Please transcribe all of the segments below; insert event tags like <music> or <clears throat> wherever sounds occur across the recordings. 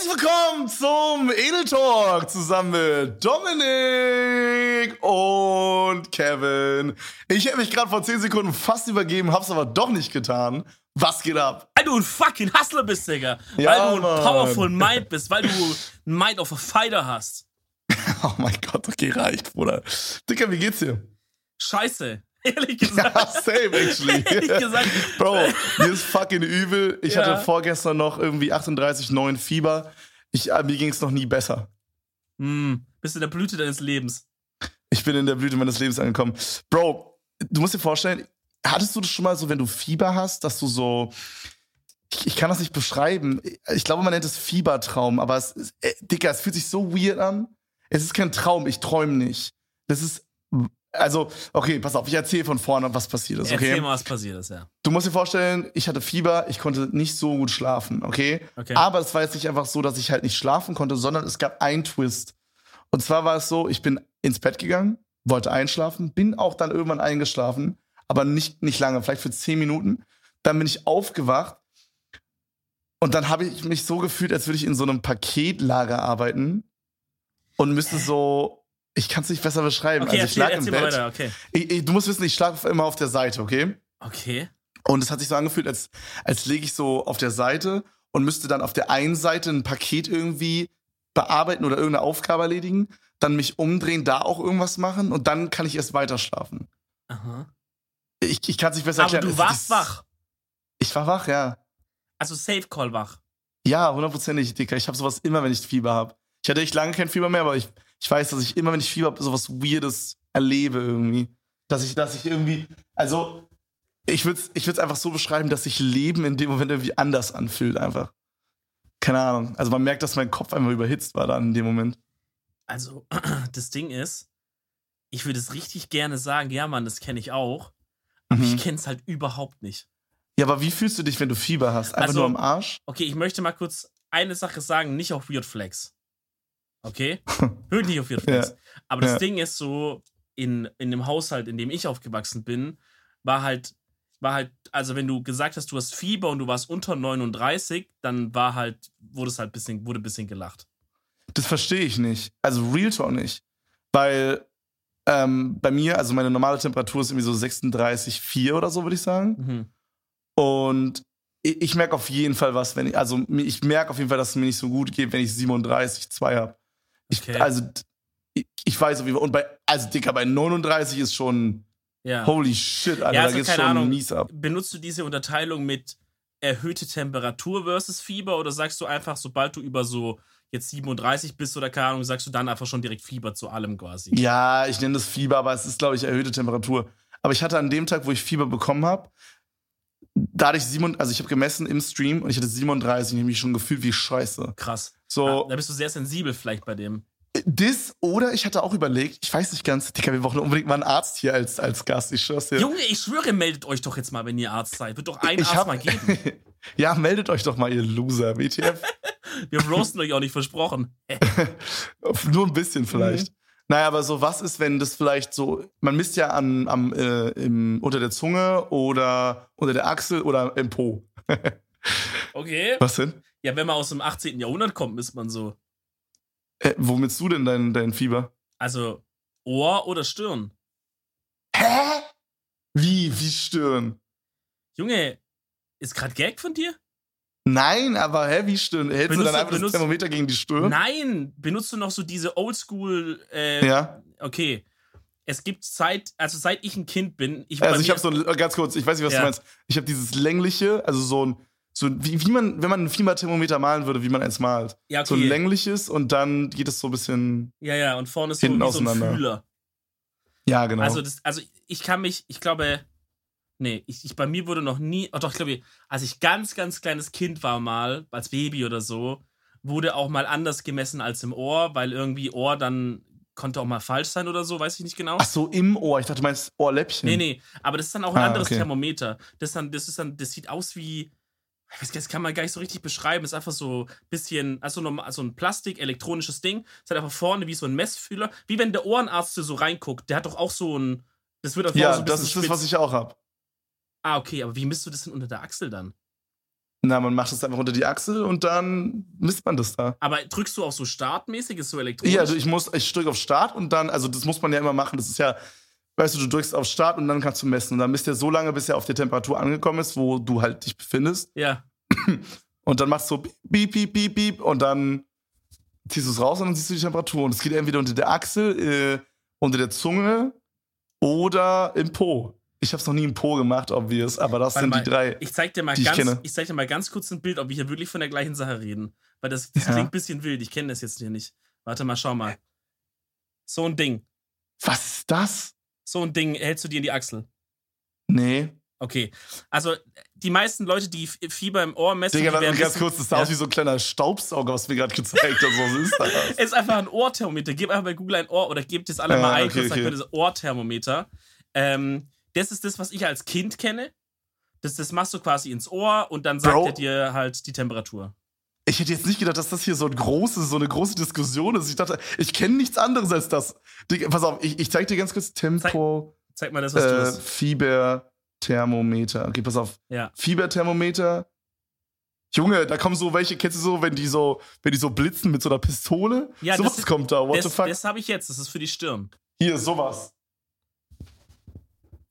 Herzlich willkommen zum Edel Talk zusammen mit Dominik und Kevin. Ich hätte mich gerade vor 10 Sekunden fast übergeben, hab's aber doch nicht getan. Was geht ab? Weil du ein fucking Hustler bist, Digga. Ja, weil du ein Mann. powerful Mind bist, weil du ein Mind of a Fighter hast. <laughs> Oh mein Gott, okay, reicht, Bruder. Dicker, wie geht's dir? Scheiße. <laughs> Ehrlich Ja, gesagt. same actually. <laughs> Ehrlich gesagt. Bro, mir ist fucking übel. Ich Ja. hatte vorgestern noch irgendwie 38,9 Fieber. Ich, äh, mir ging's noch nie besser. Hm, bist in der Blüte deines Lebens. Ich bin in der Blüte meines Lebens angekommen. Bro, du musst dir vorstellen, hattest du das schon mal so, wenn du Fieber hast, dass du so. Ich, ich kann das nicht beschreiben. Ich glaube, man nennt es Fiebertraum, aber es ist, äh, Dicker, es fühlt sich so weird an. Es ist kein Traum, ich träume nicht. Das ist. Also, okay, pass auf, ich erzähle von vorne, was passiert ist, okay? Erzähl mal, was passiert ist, ja. Du musst dir vorstellen, ich hatte Fieber, ich konnte nicht so gut schlafen, okay? Okay. Aber es war jetzt nicht einfach so, dass ich halt nicht schlafen konnte, sondern es gab einen Twist. Und zwar war es so, ich bin ins Bett gegangen, wollte einschlafen, bin auch dann irgendwann eingeschlafen, aber nicht, nicht lange, vielleicht für zehn Minuten. Dann bin ich aufgewacht und dann habe ich mich so gefühlt, als würde ich in so einem Paketlager arbeiten und müsste so, ich kann es nicht besser beschreiben. Okay, also ich lag im Bett. weiter, okay. Ich, ich, du musst wissen, ich schlafe immer auf der Seite, okay? Okay. Und es hat sich so angefühlt, als, als lege ich so auf der Seite und müsste dann auf der einen Seite ein Paket irgendwie bearbeiten oder irgendeine Aufgabe erledigen, dann mich umdrehen, da auch irgendwas machen und dann kann ich erst weiter schlafen. Aha. Ich, ich kann es nicht besser Aber erklären. du Es warst ist- wach. Ich war wach, ja. Also Safe Call wach. Ja, hundertprozentig, Dicker. Ich habe sowas immer, wenn ich Fieber habe. Ich hatte echt lange kein Fieber mehr, aber ich, ich weiß, dass ich immer, wenn ich Fieber habe, sowas Weirdes erlebe irgendwie. Dass ich, dass ich irgendwie, also ich würde es ich würd's einfach so beschreiben, dass sich Leben in dem Moment irgendwie anders anfühlt einfach. Keine Ahnung. Also man merkt, dass mein Kopf einfach überhitzt war dann in dem Moment. Also, <clears throat> das Ding ist, ich würde es richtig gerne sagen, ja, Mann, das kenne ich auch. Aber Mhm. ich kenne es halt überhaupt nicht. Ja, aber wie fühlst du dich, wenn du Fieber hast? Einfach Also- nur am Arsch? Okay, ich möchte mal kurz eine Sache sagen, nicht auf Weird Flex. Okay? <laughs> Hört nicht auf Weird Flex. Ja. Aber das Ja. Ding ist so, in, in dem Haushalt, in dem ich aufgewachsen bin, war halt, war halt, also wenn du gesagt hast, du hast Fieber und du warst unter 39, dann war halt, wurde es halt bisschen, wurde ein bisschen gelacht. Das verstehe ich nicht. Also Real Talk nicht. Weil ähm, bei mir, also meine normale Temperatur ist irgendwie so 36,4 oder so, würde ich sagen. Mhm. Und ich, ich merke auf jeden Fall was, wenn ich, also ich merke auf jeden Fall, dass es mir nicht so gut geht, wenn ich 37,2 habe. Ich, Okay. Also ich, ich weiß auf jeden Fall, und bei, also Dicker, bei 39 ist schon, Ja. holy shit, Alter, Ja, da also geht's keine schon Ahnung. mies ab. Benutzt du diese Unterteilung mit erhöhte Temperatur versus Fieber oder sagst du einfach, sobald du über so jetzt 37 bist oder keine Ahnung, sagst du dann einfach schon direkt Fieber zu allem quasi? Ja, ich nenne das Fieber, aber es ist, glaube ich, erhöhte Temperatur. Aber ich hatte an dem Tag, wo ich Fieber bekommen habe, da ich 7, also ich habe gemessen im Stream und ich hatte 37 und ich habe mich schon gefühlt wie scheiße. Krass. So, Ah, da bist du sehr sensibel vielleicht bei dem. das oder ich hatte auch überlegt, ich weiß nicht ganz, Dicker, wir brauchen unbedingt mal einen Arzt hier als, als Gast, ich schwör's dir. Junge, ich schwöre, meldet euch doch jetzt mal, wenn ihr Arzt seid. Wird doch ein ich Arzt hab, mal geben. <laughs> ja, meldet euch doch mal, ihr Loser, WTF. <laughs> Wir roasten euch auch nicht versprochen. <laughs> Nur ein bisschen vielleicht. Mhm. Naja, aber so, was ist, wenn das vielleicht so, man misst ja an, am, äh, im, unter der Zunge oder unter der Achsel oder im Po. Okay. Was denn? Ja, wenn man aus dem 18. Jahrhundert kommt, ist man so. Äh, wo misst du denn dein, dein Fieber? Also Ohr oder Stirn. Hä? Wie? Wie Stirn? Junge, ist grad Gag von dir? Nein, aber hä, wie Stirn? Hältst Benutzt du dann einfach das benutzt- Thermometer gegen die Stirn? Nein, benutzt du noch so diese Oldschool, äh, Ja. okay. Es gibt seit, also seit ich ein Kind bin, ich Also ich habe so ein, ganz kurz, ich weiß nicht, was Ja. du meinst. Ich habe dieses längliche, also so ein, so wie, wie man, wenn man ein Fieberthermometer malen würde, wie man eins malt. ja, So ein okay. längliches und dann geht es so ein bisschen, ja, ja, und vorne ist so, wie so ein. Fühler. ja genau. Also, das, also ich kann mich, ich glaube, nee, ich, ich, bei mir wurde noch nie, oh doch, ich glaube, als ich ganz, ganz kleines Kind war mal, als Baby oder so, wurde auch mal anders gemessen als im Ohr, weil irgendwie Ohr dann konnte auch mal falsch sein oder so, weiß ich nicht genau. Ach so, im Ohr. Ich dachte, du meinst Ohrläppchen. Nee, nee, aber das ist dann auch ein Ah, anderes okay. Thermometer. Das, dann, das ist dann, das sieht aus wie, das kann man gar nicht so richtig beschreiben. Das ist einfach so ein bisschen, also normal, so ein Plastik, elektronisches Ding. Das hat einfach vorne wie so ein Messfühler. Wie wenn der Ohrenarzt so reinguckt. Der hat doch auch so ein, das wird auf Ja, so ein das ist das, spitz. was ich auch hab. Ah, okay, aber wie misst du das denn unter der Achsel dann? Na, man macht es einfach unter die Achsel und dann misst man das da. Aber drückst du auch so startmäßig, ist so elektronisch? Ja, also ich muss, ich drücke auf Start und dann, also das muss man ja immer machen. Das ist ja, weißt du, du drückst auf Start und dann kannst du messen. Und dann misst er so lange, bis er auf der Temperatur angekommen ist, wo du halt dich befindest. ja. <clears throat> Und dann machst du so piep, piep, piep, piep und dann ziehst du es raus und dann siehst du die Temperatur. Und es geht entweder unter der Achsel, äh, unter der Zunge oder im Po. Ich habe es noch nie im Po gemacht, obvious, aber das Warte sind mal, die drei. Ich zeig dir mal die ich ganz, kenne. ich zeig dir mal ganz kurz ein Bild, ob wir hier wirklich von der gleichen Sache reden. Weil das, das Ja. klingt ein bisschen wild. Ich kenne das jetzt hier nicht. Warte mal, schau mal. So ein Ding. Was ist das? So ein Ding hältst du dir in die Achsel. Nee. Okay. Also, die meisten Leute, die Fieber im Ohr messen, Digga, ganz wissen- kurz, das sah Ja. aus wie so ein kleiner Staubsauger, was du mir gerade gezeigt hast. Was ist das? Es <laughs> ist einfach ein Ohrthermometer. Gib einfach bei Google ein Ohr oder gebt es alle Ja, mal ein, okay, kurz, dann okay. könnt ihr das Ohrthermometer. Ähm, das ist das, was ich als Kind kenne. Das, das machst du quasi ins Ohr und dann sagt Bro. er dir halt die Temperatur. Ich hätte jetzt nicht gedacht, dass das hier so, ein großes, so eine große Diskussion ist. Ich dachte, ich kenne nichts anderes als das. Pass auf, ich, ich zeig dir ganz kurz Tempo, Zeig mal das, was du äh, hast. Fieberthermometer. Okay, pass auf. Ja. Fieberthermometer. Junge, da kommen so welche, kennst du so, wenn die so, wenn die so blitzen mit so einer Pistole? Ja, sowas kommt da, what Das, the fuck? das habe ich jetzt. Das ist für die Stirn. Hier, sowas.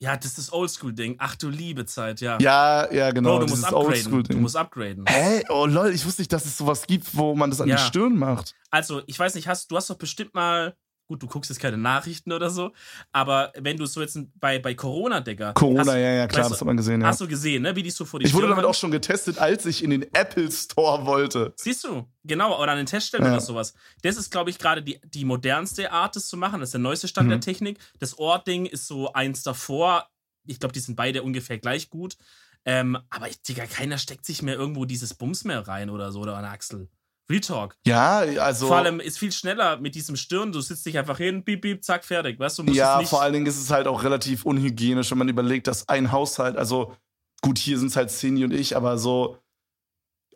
Ja, das ist das Oldschool-Ding. Ach du liebe Zeit, ja. Ja, ja, genau. Bro, du musst upgraden. Du musst upgraden. Hä? Oh lol, ich wusste nicht, dass es sowas gibt, wo man das an Ja. die Stirn macht. Also, ich weiß nicht, hast, du hast doch bestimmt mal. Gut, du guckst jetzt keine Nachrichten oder so, aber wenn du so jetzt bei, bei Corona, Digga. Corona, hast, ja, ja, klar, weißt das du, hat man gesehen, ja. Hast du gesehen, ne? Wie die so vor die Ich wurde Stirn damit haben? auch schon getestet, als ich in den Apple Store wollte. Siehst du, genau, oder an den Teststellen Ja. oder sowas. Das ist, glaube ich, gerade die, die modernste Art, das zu machen. Das ist der neueste Stand Mhm. der Technik. Das Ohrding ist so eins davor. Ich glaube, die sind beide ungefähr gleich gut. Ähm, aber, ich, Digga, keiner steckt sich mehr irgendwo dieses Bums mehr rein oder so, oder an Achsel. Real Talk. Ja, also. Vor allem ist viel schneller mit diesem Stirn. Du sitzt dich einfach hin, piep, piep, zack, fertig. Weißt du, musst ja, vor allen Dingen ist es halt auch relativ unhygienisch, wenn man überlegt, dass ein Haushalt, also gut, hier sind es halt Cindy und ich, aber so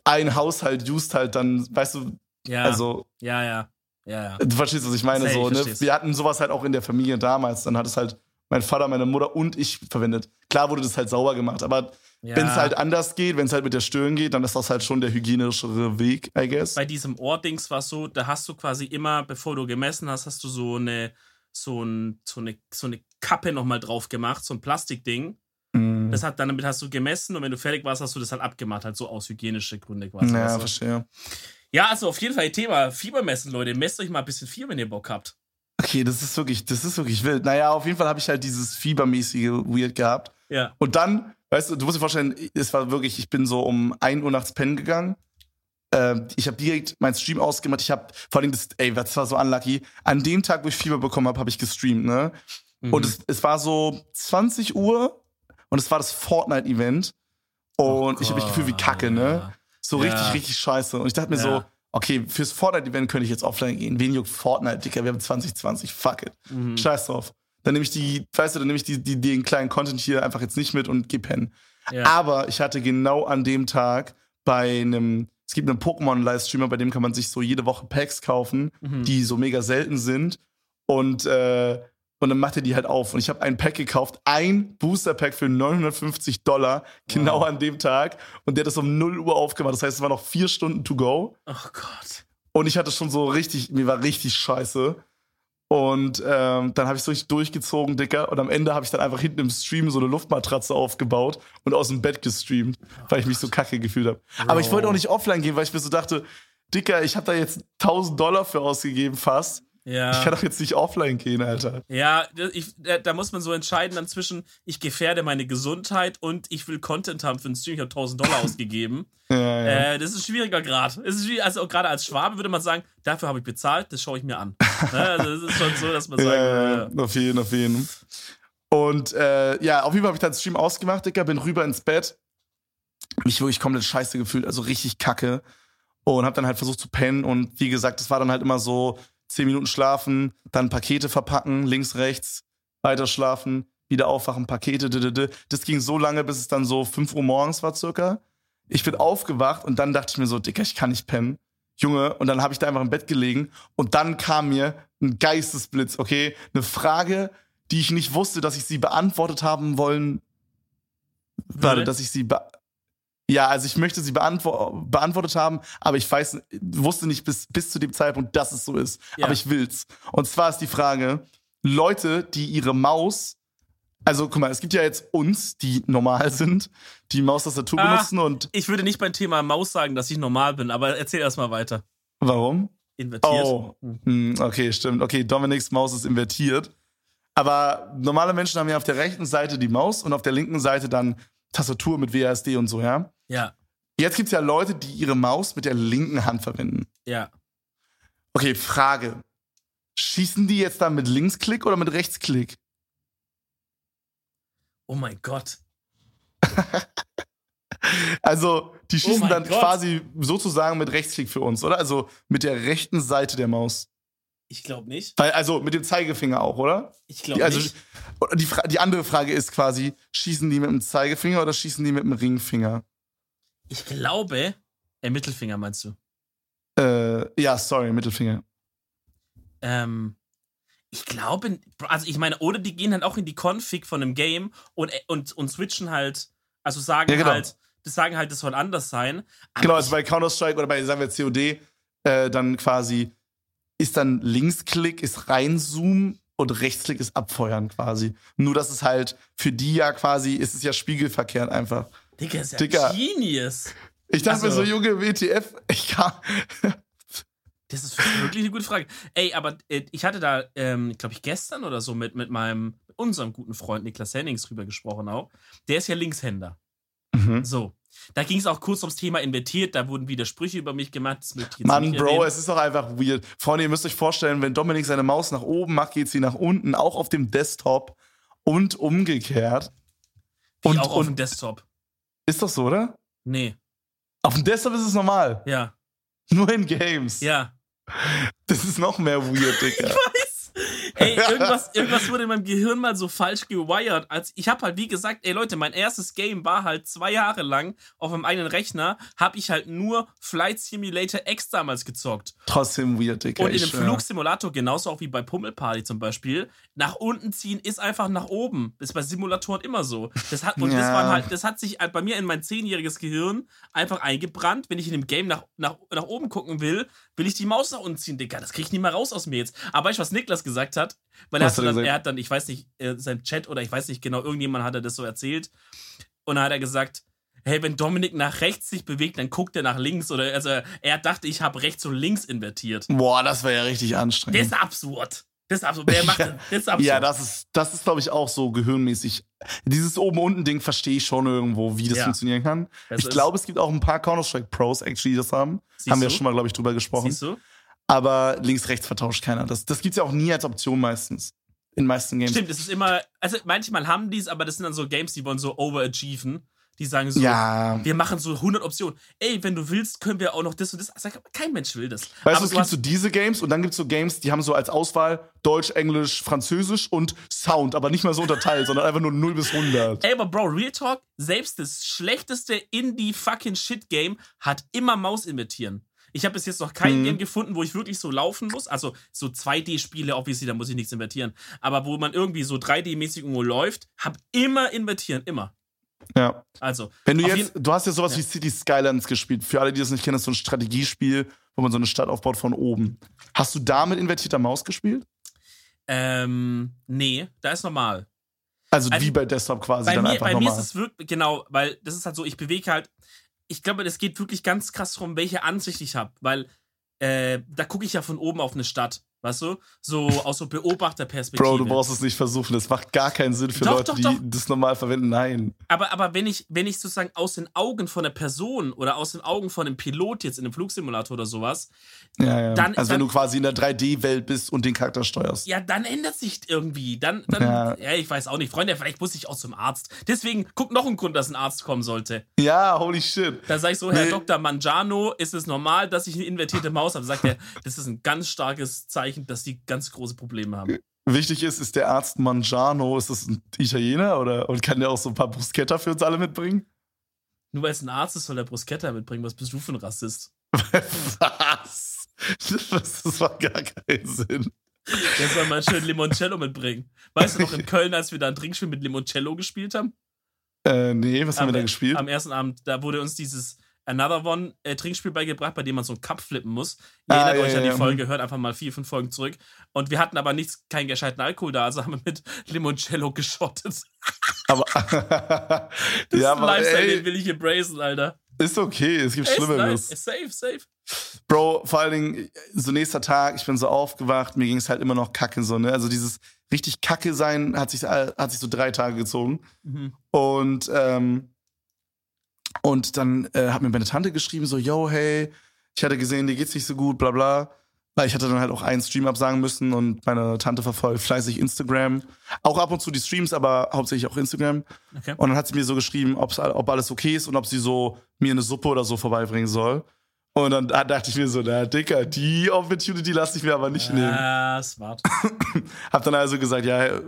ein Haushalt used halt dann, weißt du, ja, also ja, ja, ja, ja. du verstehst, was ich meine. So, ne? versteh's. Wir hatten sowas halt auch in der Familie damals. Dann hat es halt mein Vater, meine Mutter und ich verwendet. Klar wurde das halt sauber gemacht, aber ja. wenn es halt anders geht, wenn es halt mit der Stirn geht, dann ist das halt schon der hygienischere Weg, I guess. bei diesem Ohrdings war es so, da hast du quasi immer, bevor du gemessen hast, hast du so eine, so, ein, so eine, so eine Kappe nochmal drauf gemacht, so ein Plastikding. Mhm. Das hat, dann damit hast du gemessen und wenn du fertig warst, hast du das halt abgemacht, halt so aus hygienische Gründe quasi. Ja, du? verstehe. ja, also auf jeden Fall Thema Fiebermessen, Leute. Messt euch mal ein bisschen Fieber, wenn ihr Bock habt. Okay, das ist wirklich, das ist wirklich wild. Naja, auf jeden Fall habe ich halt dieses Fiebermäßige Weird gehabt. Ja. Und dann, weißt du, du musst dir vorstellen, es war wirklich, ich bin so um 1 Uhr nachts pennen gegangen. Ähm, ich habe direkt meinen Stream ausgemacht. Ich habe vor allem das, ey, das war so unlucky. An dem Tag, wo ich Fieber bekommen habe, habe ich gestreamt, ne? Mhm. Und es, es war so 20 Uhr und es war das Fortnite-Event. Und ich habe mich gefühlt wie Kacke, ne? So Ja. richtig, richtig scheiße. Und ich dachte mir Ja. so, okay, fürs Fortnite-Event könnte ich jetzt offline gehen. Wen juckt Fortnite, Dicker? Wir haben 2020, fuck it. Mhm. Scheiß drauf. Dann nehme ich die, weißt du, dann nehme ich die, die, den kleinen Content hier einfach jetzt nicht mit und geh pennen. Ja. Aber ich hatte genau an dem Tag bei einem, es gibt einen Pokémon-Livestreamer, bei dem kann man sich so jede Woche Packs kaufen, Mhm. die so mega selten sind. Und, äh, und dann macht er die halt auf. Und ich habe ein Pack gekauft, ein Booster-Pack für 950 Dollar, genau Wow. an dem Tag. Und der hat das um 0 Uhr aufgemacht. Das heißt, es waren noch vier Stunden to go. Oh Gott. Und ich hatte schon so richtig, mir war richtig scheiße. Und ähm, dann habe ich so richtig durchgezogen, Dicker. Und am Ende habe ich dann einfach hinten im Stream so eine Luftmatratze aufgebaut und aus dem Bett gestreamt, weil ich mich so kacke gefühlt habe. Aber ich wollte auch nicht offline gehen, weil ich mir so dachte, Dicker, ich habe da jetzt 1000 Dollar für ausgegeben fast. Ja. Ich kann doch jetzt nicht offline gehen, Alter. Ja, ich, da, muss man so entscheiden dann zwischen, ich gefährde meine Gesundheit und ich will Content haben für den Stream. Ich habe 1000 Dollar <laughs> ausgegeben. Ja, ja. Äh, das ist ein schwieriger Grad. Es ist schwierig, also gerade als Schwabe würde man sagen, dafür habe ich bezahlt, das schaue ich mir an. <laughs> Ne, also das ist schon so, dass man sagt, Ja, äh, auf jeden, auf jeden. Und äh, ja, auf jeden Fall habe ich dann den Stream ausgemacht, Dicker, bin rüber ins Bett. Mich wirklich komplett scheiße gefühlt, also richtig kacke. Und habe dann halt versucht zu pennen. Und wie gesagt, das war dann halt immer so 10 Minuten schlafen, dann Pakete verpacken, links, rechts, weiter schlafen, wieder aufwachen, Pakete, d -d -d. Das ging so lange, bis es dann so 5 Uhr morgens war circa. Ich bin aufgewacht und dann dachte ich mir so, Dicker, ich kann nicht pennen. Junge, und dann habe ich da einfach im Bett gelegen und dann kam mir ein Geistesblitz, okay? Eine Frage, die ich nicht wusste, dass ich sie beantwortet haben wollen. Warte, dass ich sie be Ja, also ich möchte sie beantwo beantwortet haben, aber ich weiß, wusste nicht bis, bis zu dem Zeitpunkt, dass es so ist. Ja. Aber ich will's. Und zwar ist die Frage, Leute, die ihre Maus, also guck mal, es gibt ja jetzt uns, die normal sind, die Maustastatur Ah. benutzen und Ich würde nicht beim Thema Maus sagen, dass ich normal bin, aber erzähl erst mal weiter. warum? Invertiert. Oh, hm, okay, stimmt. Okay, Dominiks Maus ist invertiert. Aber normale Menschen haben ja auf der rechten Seite die Maus und auf der linken Seite dann Tastatur mit WASD und so, ja? Ja, Jetzt gibt's ja Leute, die ihre Maus mit der linken Hand verwenden. ja. Okay, Frage. Schießen die jetzt dann mit Linksklick oder mit Rechtsklick? Oh mein Gott. <laughs> Also, die schießen mein dann Gott. quasi sozusagen mit Rechtsklick für uns, oder? Also mit der rechten Seite der Maus. Ich glaube nicht. Weil, also mit dem Zeigefinger auch, oder? Ich glaube also, nicht. die, die andere Frage ist quasi, schießen die mit dem Zeigefinger oder schießen die mit dem Ringfinger? Ich glaube, äh, Mittelfinger meinst du? Äh, ja, sorry, Mittelfinger. Ähm, ich glaube, also ich meine, oder die gehen halt auch in die Config von einem Game und, äh, und, und switchen halt, also sagen Ja, genau. halt, das sagen halt, das soll anders sein. Genau, also bei Counter-Strike oder bei, sagen wir, COD, äh, dann quasi ist dann Linksklick ist reinzoomen und Rechtsklick ist abfeuern quasi. Nur, dass es halt für die ja quasi, ist es ja spiegelverkehrt einfach. Digga, ist ja Digga. Genius. Ich dachte Also- mir so, Junge, WTF, <laughs> ich kann. <laughs> Das ist wirklich eine gute Frage. Ey, aber äh, ich hatte da, ähm, glaube ich, gestern oder so mit, mit meinem, unserem guten Freund Niklas Hennings drüber gesprochen auch. Der ist ja Linkshänder. Mhm. So. Da ging es auch kurz ums Thema invertiert, da wurden wieder Sprüche über mich gemacht. Mann, Bro, erwähnen. es ist doch einfach weird. Freunde, ihr müsst euch vorstellen, wenn Dominik seine Maus nach oben macht, geht sie nach unten, auch auf dem Desktop und umgekehrt. Wie Und, auch auf dem Desktop. Ist doch so, oder? Nee. Auf dem Desktop ist es normal. Ja. Nur in Games. Ja. Das ist noch mehr weird, Digga. <laughs> Ey, irgendwas, irgendwas wurde in meinem Gehirn mal so falsch gewired. Als ich habe halt, wie gesagt, ey Leute, mein erstes Game war halt zwei Jahre lang auf meinem eigenen Rechner, habe ich halt nur Flight Simulator X damals gezockt. Trotzdem weird, Digga. Und in ich dem schwör. Flugsimulator, genauso auch wie bei Pummelparty zum Beispiel, nach unten ziehen ist einfach nach oben. Das ist bei Simulatoren immer so. Das hat, und das, Ja. waren halt, das hat sich halt bei mir in mein zehnjähriges Gehirn einfach eingebrannt. Wenn ich in dem Game nach, nach, nach oben gucken will, will ich die Maus nach unten ziehen, Digga. Das krieg ich nicht mehr raus aus mir jetzt. Aber du, was Niklas gesagt hat? Weil er, hat hat er dann, er hat dann, ich weiß nicht, äh, sein Chat oder ich weiß nicht genau, irgendjemand hat er das so erzählt. Und dann hat er gesagt, hey, wenn Dominik nach rechts sich bewegt, dann guckt er nach links. Oder also er dachte, ich habe rechts und links invertiert. Boah, das wäre ja richtig Das anstrengend. ist absurd. Das ist absurd. Wer <laughs> macht das? Das ist absurd. ja, das ist, das ist glaube ich, auch so gehirnmäßig. Dieses Oben-Unten-Ding verstehe ich schon irgendwo, wie das Ja. funktionieren kann. Das ich glaube, es gibt auch ein paar Counter-Strike-Pros, actually, die das haben. Siehst haben wir du? schon mal, glaube ich, drüber gesprochen. Siehst du? Aber links-rechts vertauscht keiner. Das, das gibt's ja auch nie als Option meistens. In meisten Games. Stimmt, es ist immer, also manchmal haben die es, aber das sind dann so Games, die wollen so overachieven. Die sagen so, Ja. wir machen so 100 Optionen. Ey, wenn du willst, können wir auch noch das und das. Sag, kein Mensch will das. Weißt aber du, es gibt so diese Games und dann gibt's so Games, die haben so als Auswahl Deutsch, Englisch, Französisch und Sound, aber nicht mal so unterteilt, <laughs> sondern einfach nur 0 bis 100. ey, aber Bro, Real Talk, selbst das schlechteste Indie-fucking-Shit-Game hat immer Maus invertieren. Ich habe bis jetzt noch kein Mhm. Game gefunden, wo ich wirklich so laufen muss. Also so 2D-Spiele, obviously, da muss ich nichts invertieren. Aber wo man irgendwie so 3D-mäßig irgendwo läuft, hab immer invertieren, immer. Ja. Also, Wenn du jetzt, du hast ja sowas Ja. wie City Skylines gespielt. Für alle, die das nicht kennen, das ist so ein Strategiespiel, wo man so eine Stadt aufbaut von oben. Hast du da mit invertierter Maus gespielt? ähm, nee, da ist normal. Also, Also, wie bei Desktop quasi Bei, dann mir, einfach bei mir normal. ist es wirklich, genau, weil das ist halt so, ich bewege halt, ich glaube, das geht wirklich ganz krass darum, welche Ansicht ich habe, weil äh, da gucke ich ja von oben auf eine Stadt, weißt du? So aus so Beobachterperspektive. Bro, du brauchst es nicht versuchen. Das macht gar keinen Sinn für Doch, Leute, doch, die doch. das normal verwenden. Nein. Aber, aber wenn ich, wenn ich sozusagen aus den Augen von einer Person oder aus den Augen von einem Pilot jetzt in einem Flugsimulator oder sowas, Ja, ja. Dann- also, wenn dann- du quasi in der 3D-Welt bist und den Charakter steuerst. ja, dann ändert sich irgendwie. Dann, dann ja. Ja. ich weiß auch nicht. Freunde, vielleicht muss ich auch zum Arzt. Deswegen, guck noch ein Grund, dass ein Arzt kommen sollte. Ja, holy shit. Da sage ich so, Herr Nee. Dr. Mangiano, ist es normal, dass ich eine invertierte Maus habe? Sagt er, das ist ein ganz starkes Zeichen, dass die ganz große Probleme haben. Wichtig ist, ist der Arzt Mangiano, ist das ein Italiener oder und kann der auch so ein paar Bruschetta für uns alle mitbringen? Nur weil es ein Arzt ist, soll der Bruschetta mitbringen. Was bist du für ein Rassist? Was? Das, das macht gar keinen Sinn. Der soll mal schön Limoncello mitbringen. Weißt du noch in Köln, als wir da ein Trinkspiel mit Limoncello gespielt haben? Äh, nee, was haben wir da am, gespielt? am ersten Abend, da wurde uns dieses Another One äh, Trinkspiel beigebracht, bei dem man so einen Cup flippen muss. Ihr Ah, erinnert ja, euch an die ja. Folge, hört einfach mal vier, fünf Folgen zurück. Und wir hatten aber nichts, keinen gescheiten Alkohol da, also haben wir mit <laughs> Limoncello geschottet. Aber <laughs> <laughs> Das ja, ist ein aber Lifestyle, ey, den will ich embracen, Alter. ist okay, es gibt Schlimmeres. nice. Safe, safe. Bro, vor allen Dingen, so nächster Tag, ich bin so aufgewacht, mir ging es halt immer noch kacke so, ne? Also dieses richtig kacke sein hat sich, hat sich so drei Tage gezogen. Mhm. Und, ähm, und dann äh, hat mir meine Tante geschrieben, so, yo, hey, ich hatte gesehen, dir geht's nicht so gut, bla bla. Weil ich hatte dann halt auch einen Stream absagen müssen und meine Tante verfolgt fleißig Instagram. Auch ab und zu die Streams, aber hauptsächlich auch Instagram. Okay. Und dann hat sie mir so geschrieben, ob alles okay ist und ob sie so mir eine Suppe oder so vorbeibringen soll. Und dann da dachte ich mir so, na Dicker, die Opportunity lasse ich mir aber nicht nehmen. Ah, smart. <laughs> Hab dann also gesagt, ja,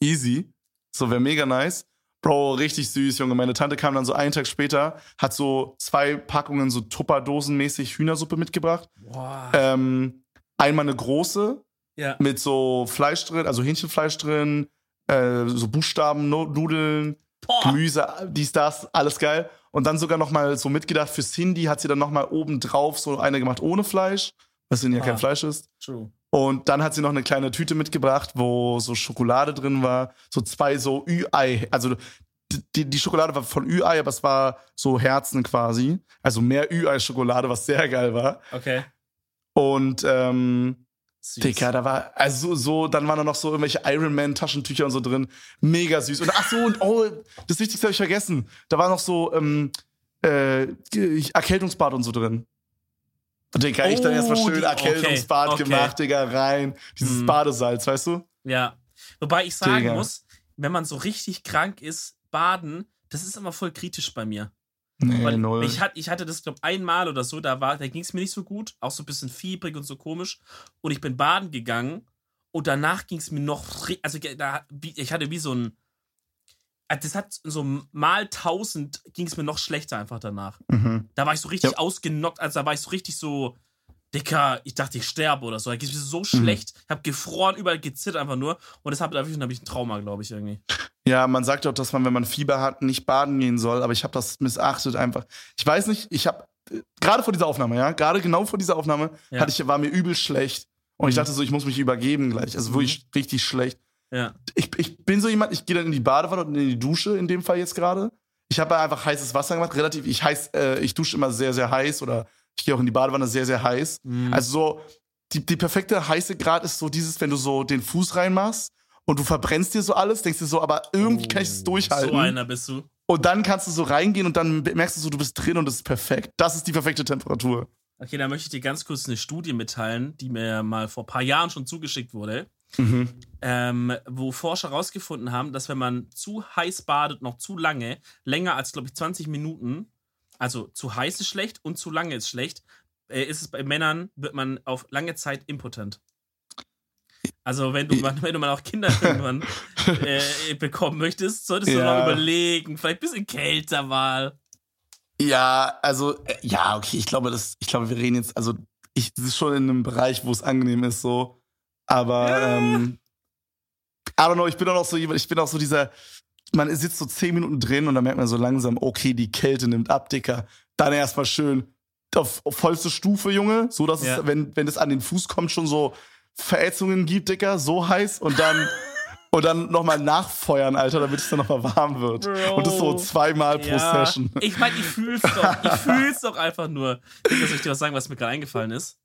easy. So wäre mega nice. Bro, richtig süß, Junge. Meine Tante kam dann so einen Tag später, hat so zwei Packungen so Tupperdosenmäßig Hühnersuppe mitgebracht. Boah. Ähm, einmal eine große ja. mit so Fleisch drin, also Hähnchenfleisch drin, äh, so Buchstaben, Nudeln, Boah. Gemüse, dies, das, alles geil. Und dann sogar noch mal so mitgedacht, für Cindy hat sie dann noch mal oben drauf so eine gemacht ohne Fleisch, was Cindy ja Ah. kein Fleisch ist. True. Und dann hat sie noch eine kleine Tüte mitgebracht, wo so Schokolade drin war. So zwei so Ü-Ei. Also die, die Schokolade war von Ü-Ei, aber es war so Herzen quasi. Also mehr Ü-Ei-Schokolade, was sehr geil war. Okay. Und ähm, Süß. Dicker, da war, also so, dann waren da noch so irgendwelche Iron Man Taschentücher und so drin. Mega süß. Und ach so, und oh, das Wichtigste habe ich vergessen. Da war noch so ähm, äh, Erkältungsbad und so drin. Und Digga, ich dann Oh, erstmal die- schön Erkältungsbad okay, okay. gemacht, Digga, rein. Dieses Hm. Badesalz, weißt du? Ja. Wobei ich sagen Digga. muss, wenn man so richtig krank ist, baden, das ist immer voll kritisch bei mir. Nee, Weil null. ich, hat, ich hatte das, glaube einmal oder so, da, war- da ging es mir nicht so gut, auch so ein bisschen fiebrig und so komisch. Und ich bin baden gegangen und danach ging es mir noch, also da, ich hatte wie so ein, das hat so mal 1000 ging es mir noch schlechter einfach danach. mhm. Da war ich so richtig Ja. ausgenockt, also da war ich so richtig so, Dicker, ich dachte, ich sterbe oder so. Da ging es mir so schlecht. Ich habe gefroren, überall gezittert einfach nur. Und deshalb habe ich, ich ein Trauma, glaube ich, irgendwie. Ja, man sagt auch, dass man, wenn man Fieber hat, nicht baden gehen soll, aber ich habe das missachtet einfach. Ich weiß nicht, ich habe gerade vor dieser Aufnahme, ja, gerade genau vor dieser Aufnahme, Ja. hatte ich, war mir übel schlecht. Und ich Mhm. dachte so, ich muss mich übergeben gleich. Also wirklich richtig schlecht. Ja. Ich, ich bin so jemand, ich gehe dann in die Badewanne und in die Dusche, in dem Fall jetzt gerade. Ich habe einfach heißes Wasser gemacht, relativ, ich heiß, äh, ich dusche immer sehr, sehr heiß oder ich gehe auch in die Badewanne sehr, sehr heiß. Mhm. Also so, die, die perfekte heiße Grad ist so dieses, wenn du so den Fuß reinmachst und du verbrennst dir so alles, denkst dir so, aber irgendwie kann ich es durchhalten. Oh, So einer bist du. Und dann kannst du so reingehen und dann merkst du so, du bist drin und es ist perfekt. Das ist die perfekte Temperatur. Okay, da möchte ich dir ganz kurz eine Studie mitteilen, die mir mal vor ein paar Jahren schon zugeschickt wurde, Mhm. ähm, wo Forscher herausgefunden haben, dass wenn man zu heiß badet, noch zu lange, länger als, glaube ich, 20 Minuten, also zu heiß ist schlecht und zu lange ist schlecht, äh, ist es bei Männern, wird man auf lange Zeit impotent. Also wenn du, mal- wenn du mal auch Kinder <laughs> irgendwann äh, bekommen möchtest, solltest du Ja. mal überlegen, vielleicht ein bisschen kälter mal. Ja, also, äh, ja, okay, ich glaube, das, ich glaube, wir reden jetzt, also, ich, das ist schon in einem Bereich, wo es angenehm ist, so. Aber, Ja. ähm, I don't know, ich bin auch noch so jemand, ich bin auch so dieser, man sitzt so zehn Minuten drin und dann merkt man so langsam, okay, die Kälte nimmt ab, Dicker. Dann erstmal schön auf, auf vollste Stufe, Junge, so dass Ja. es, wenn, wenn es an den Fuß kommt, schon so Verätzungen gibt, Dicker, so heiß und dann, <laughs> und dann nochmal nachfeuern, Alter, damit es dann nochmal warm wird. Bro. Und das so zweimal pro Session. Ich meine, ich fühl's doch. Ich fühl's doch einfach nur. Ich muss euch dir was sagen, was mir gerade eingefallen ist.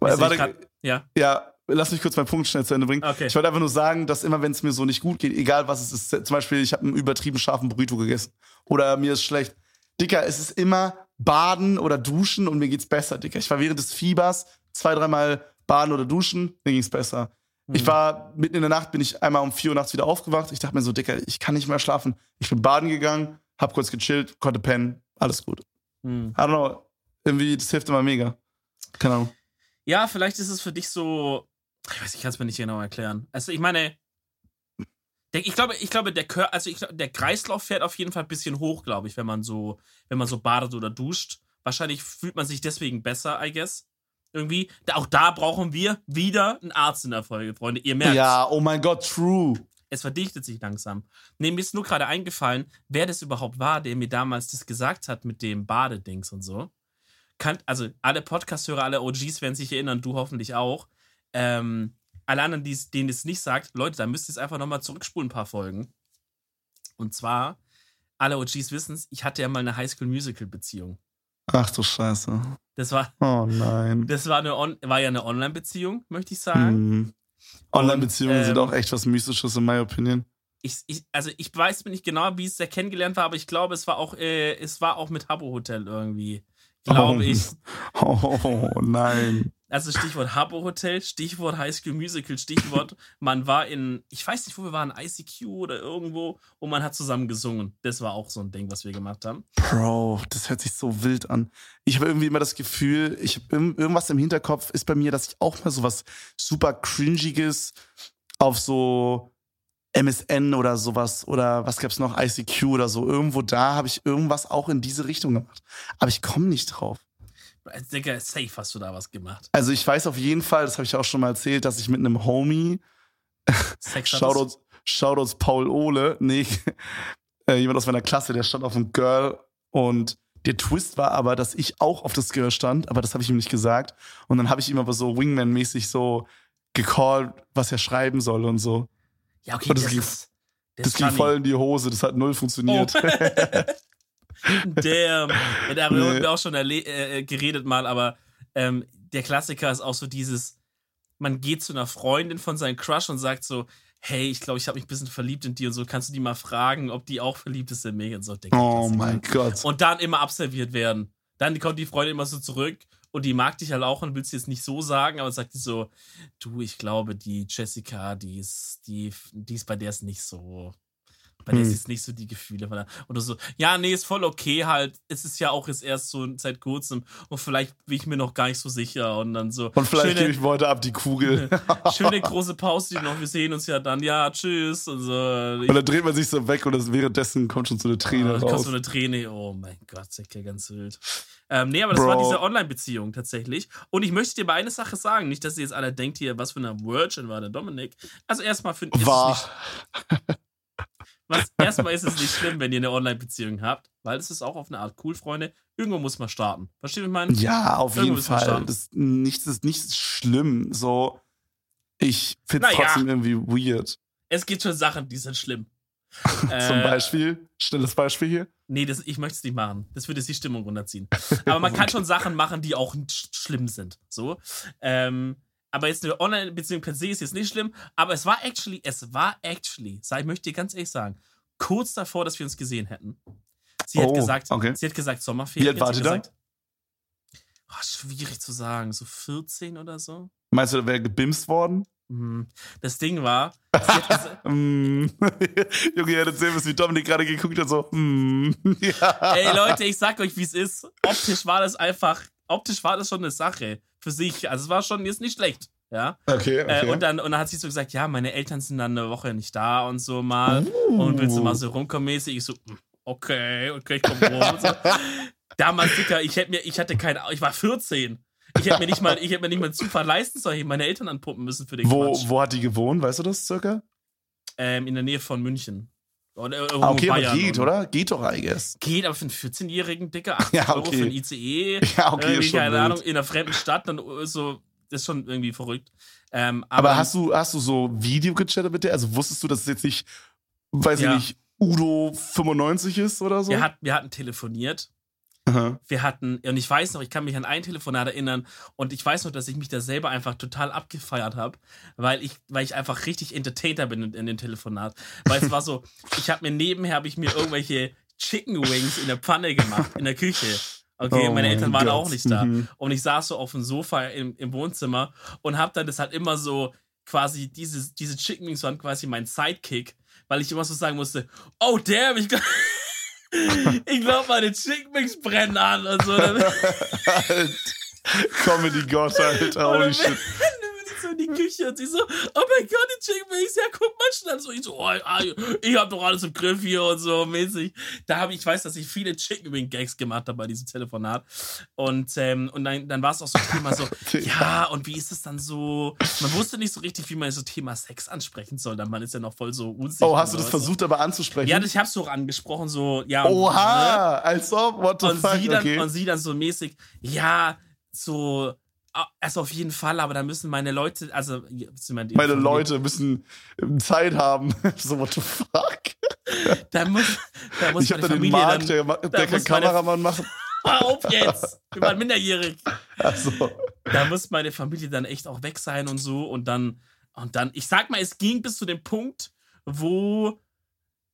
Weißt Warte, grad- ja. Ja, lass mich kurz meinen Punkt schnell zu Ende bringen. Okay. Ich wollte einfach nur sagen, dass immer, wenn es mir so nicht gut geht, egal was es ist, zum Beispiel, ich habe einen übertrieben scharfen Burrito gegessen oder mir ist schlecht. Dicker, es ist immer baden oder duschen und mir geht's besser, Dicker. Ich war während des Fiebers zwei, dreimal baden oder duschen, mir ging's besser. Ich Hm. war mitten in der Nacht, bin ich einmal um vier Uhr nachts wieder aufgewacht. Ich dachte mir so, Dicker, ich kann nicht mehr schlafen. Ich bin baden gegangen, hab kurz gechillt, konnte pennen, alles gut. Hm. I don't know, irgendwie, das hilft immer mega. Keine Ahnung. Ja, vielleicht ist es für dich so. Ich weiß, ich kann es mir nicht genau erklären. Also, ich meine. Der, ich glaube, ich glaube, der Kör, also ich, der Kreislauf fährt auf jeden Fall ein bisschen hoch, glaube ich, wenn man so, wenn man so badet oder duscht. Wahrscheinlich fühlt man sich deswegen besser, I guess. Irgendwie. Da, auch da brauchen wir wieder einen Arzt in der Folge, Freunde. Ihr merkt. Ja, oh mein Gott, true. Es verdichtet sich langsam. Nee, mir ist nur gerade eingefallen, wer das überhaupt war, der mir damals das gesagt hat mit dem Badedings und so. Kann, also alle Podcast-Hörer, alle OGs werden sich erinnern, du hoffentlich auch. Ähm, alle anderen, denen es nicht sagt, Leute, da müsst ihr es einfach nochmal zurückspulen, ein paar Folgen. Und zwar, alle OGs wissen es, ich hatte ja mal eine Highschool-Musical-Beziehung. Ach du Scheiße. Das war. Oh nein. <laughs> Das war, eine war ja eine Online-Beziehung, möchte ich sagen. Hm. Online-Beziehungen ähm, sind auch echt was Mystisches, in meiner Opinion. Ich, ich, also ich weiß nicht genau, wie es da kennengelernt war, aber ich glaube, es war auch, äh, es war auch mit Habbo Hotel irgendwie. Glaube oh. ich. <laughs> Oh nein. Also Stichwort Habbo Hotel, Stichwort High School Musical, Stichwort, man war in, ich weiß nicht, wo wir waren, ICQ oder irgendwo und man hat zusammen gesungen. Das war auch so ein Ding, was wir gemacht haben. Bro, das hört sich so wild an. Ich habe irgendwie immer das Gefühl, ich habe irgendwas im Hinterkopf ist bei mir, dass ich auch mal so was super cringiges auf so MSN oder sowas oder was gab's noch, ICQ oder so. Irgendwo da habe ich irgendwas auch in diese Richtung gemacht. Aber ich komme nicht drauf. Digga, safe hast du da was gemacht. Also ich weiß auf jeden Fall, das habe ich auch schon mal erzählt, dass ich mit einem Homie Sex Shoutouts, Shoutouts Paul Ole, nee, äh, jemand aus meiner Klasse, der stand auf einem Girl und der Twist war aber, dass ich auch auf das Girl stand, aber das habe ich ihm nicht gesagt. Und dann habe ich ihm aber so Wingman-mäßig so gecallt, was er schreiben soll und so. Ja, okay, das, das, ging, das, das ging voll in die Hose, das hat null funktioniert. Oh. <laughs> <laughs> <laughs> Damn. Ja, darüber haben wir auch schon äh, geredet mal, aber ähm, der Klassiker ist auch so dieses, man geht zu einer Freundin von seinem Crush und sagt so, hey, ich glaube, ich habe mich ein bisschen verliebt in die und so, kannst du die mal fragen, ob die auch verliebt ist in mich und so. oh mein Gott. Und dann immer abserviert werden. Dann kommt die Freundin immer so zurück und die mag dich halt auch und willst jetzt nicht so sagen, aber sagt die so, du, ich glaube, die Jessica, die ist, die, die ist bei der ist nicht so. Bei hm. der ist nicht so die Gefühle. Oder so, ja, nee, ist voll okay halt. Es ist ja auch jetzt erst so seit kurzem und vielleicht bin ich mir noch gar nicht so sicher. Und dann so. Und vielleicht gebe ich heute ab die Kugel. <laughs> schöne große Pause noch. Wir sehen uns ja dann. Ja, tschüss. Und, so. und dann dreht man sich so weg und das, währenddessen kommt schon so eine Träne oh, raus. Kommt so eine Träne. Oh mein Gott, ist ja ganz wild. Ähm, nee, aber das Bro. war diese Online-Beziehung tatsächlich. Und ich möchte dir bei einer Sache sagen, nicht, dass ihr jetzt alle denkt hier, was für eine Virgin war der Dominik. Also erstmal finde ich. War. <laughs> Was, erstmal ist es nicht schlimm, wenn ihr eine Online-Beziehung habt, weil es ist auch auf eine Art cool, Freunde. Irgendwo muss man starten. Versteht ihr, meinen? Ja, auf Irgendwo jeden Fall. Das, nichts ist nicht schlimm. So, ich finde es naja. trotzdem irgendwie weird. Es gibt schon Sachen, die sind schlimm. <laughs> Zum äh, Beispiel, schnelles Beispiel hier. Nee, das, ich möchte es nicht machen. Das würde die Stimmung runterziehen. Aber man <laughs> kann schon Sachen machen, die auch schlimm sind. So. Ähm, aber jetzt eine Online-Beziehung per se ist jetzt nicht schlimm. Aber es war actually, es war actually, ich möchte dir ganz ehrlich sagen, kurz davor, dass wir uns gesehen hätten. Sie oh, hat gesagt, okay. sie hat gesagt Sommerferien. Wie alt war sie da? Oh, schwierig zu sagen, so 14 oder so. Meinst du, da wäre gebimst worden? Mhm. Das Ding war. Mm. <laughs> <laughs> Junge, ihr hättet sehen müssen, wie Dominik gerade geguckt hat, so. <laughs> Ja. Ey, Leute, ich sag euch, wie es ist. Optisch war das einfach. Optisch war das schon eine Sache für sich. Also es war schon jetzt nicht schlecht. Ja. Okay, okay. Äh, und, dann, und dann hat sie so gesagt, ja, meine Eltern sind dann eine Woche nicht da und so mal. Uh. Und willst du mal so rumkommen mäßig? Ich so, hm, okay, okay, ich komm rum. so. <laughs> Damals, Dicker, ich hätte mir, ich hatte keine, ich war 14. Ich hätte mir nicht mal, ich hätte mir nicht mal Zufall leisten sollen, meine Eltern anpumpen müssen für den wo, Quatsch. Wo hat die gewohnt, weißt du das circa? Ähm, in der Nähe von München. Oder ah, okay, Bayern aber geht, oder? Geht doch, I guess. Geht, aber für einen 14-Jährigen, Dicker, 80 <laughs> ja, okay. Euro für ein ICE. Ja, okay, irgendwie, schon keine wild. Ahnung, in einer fremden Stadt, dann so, das ist schon irgendwie verrückt. Ähm, aber, aber, hast du, hast du so Video gechattet mit der? Also wusstest du, dass es jetzt nicht, weiß ja. ich nicht, Udo 95 ist oder so? Wir, hat, wir hatten telefoniert Aha. Wir hatten, und ich weiß noch, ich kann mich an ein Telefonat erinnern und ich weiß noch, dass ich mich da selber einfach total abgefeiert habe, weil ich, weil ich einfach richtig Entertainer bin in, in dem Telefonat. Weil es war so, <laughs> ich habe mir nebenher, habe ich mir irgendwelche Chicken Wings in der Pfanne gemacht, in der Küche. Okay, oh meine Eltern waren Gott. auch nicht da. Mhm. Und ich saß so auf dem Sofa im, im Wohnzimmer und habe dann das halt immer so quasi, diese, diese Chicken Wings waren quasi mein Sidekick, weil ich immer so sagen musste, oh damn, ich <laughs> ich glaube, meine Chickmix brennen an und so. Comedy Gott, <laughs> Alter, holy shit. <laughs> so in die Küche und sie so, oh mein Gott, die Chicken Wings, ja, guck mal schnell. So, ich so, oh, ah, ich hab doch alles im Griff hier und so mäßig. Da habe ich, ich weiß, dass ich viele Chicken Wing Gags gemacht habe bei diesem Telefonat. Und, ähm, und dann, dann war es auch so Thema so, <laughs> ja, und wie ist es dann so? Man wusste nicht so richtig, wie man so Thema Sex ansprechen soll. Dann man ist ja noch voll so unsicher. Oh, hast du das versucht aber anzusprechen? Ja, ich hab's so angesprochen, so, ja. Oha, ne? als ob, what the und fuck, sie dann, okay. Und sie dann so mäßig, ja, so, also auf jeden Fall, aber da müssen meine Leute, also meine Leute müssen Zeit haben. <laughs> so, what the fuck? <laughs> Da muss, da muss ich habe dann den Marc, der, der kann Kameramann machen. <laughs> Hör auf jetzt! Wir waren minderjährig. So. Da muss meine Familie dann echt auch weg sein und so. Und dann, und dann, ich sag mal, es ging bis zu dem Punkt, wo,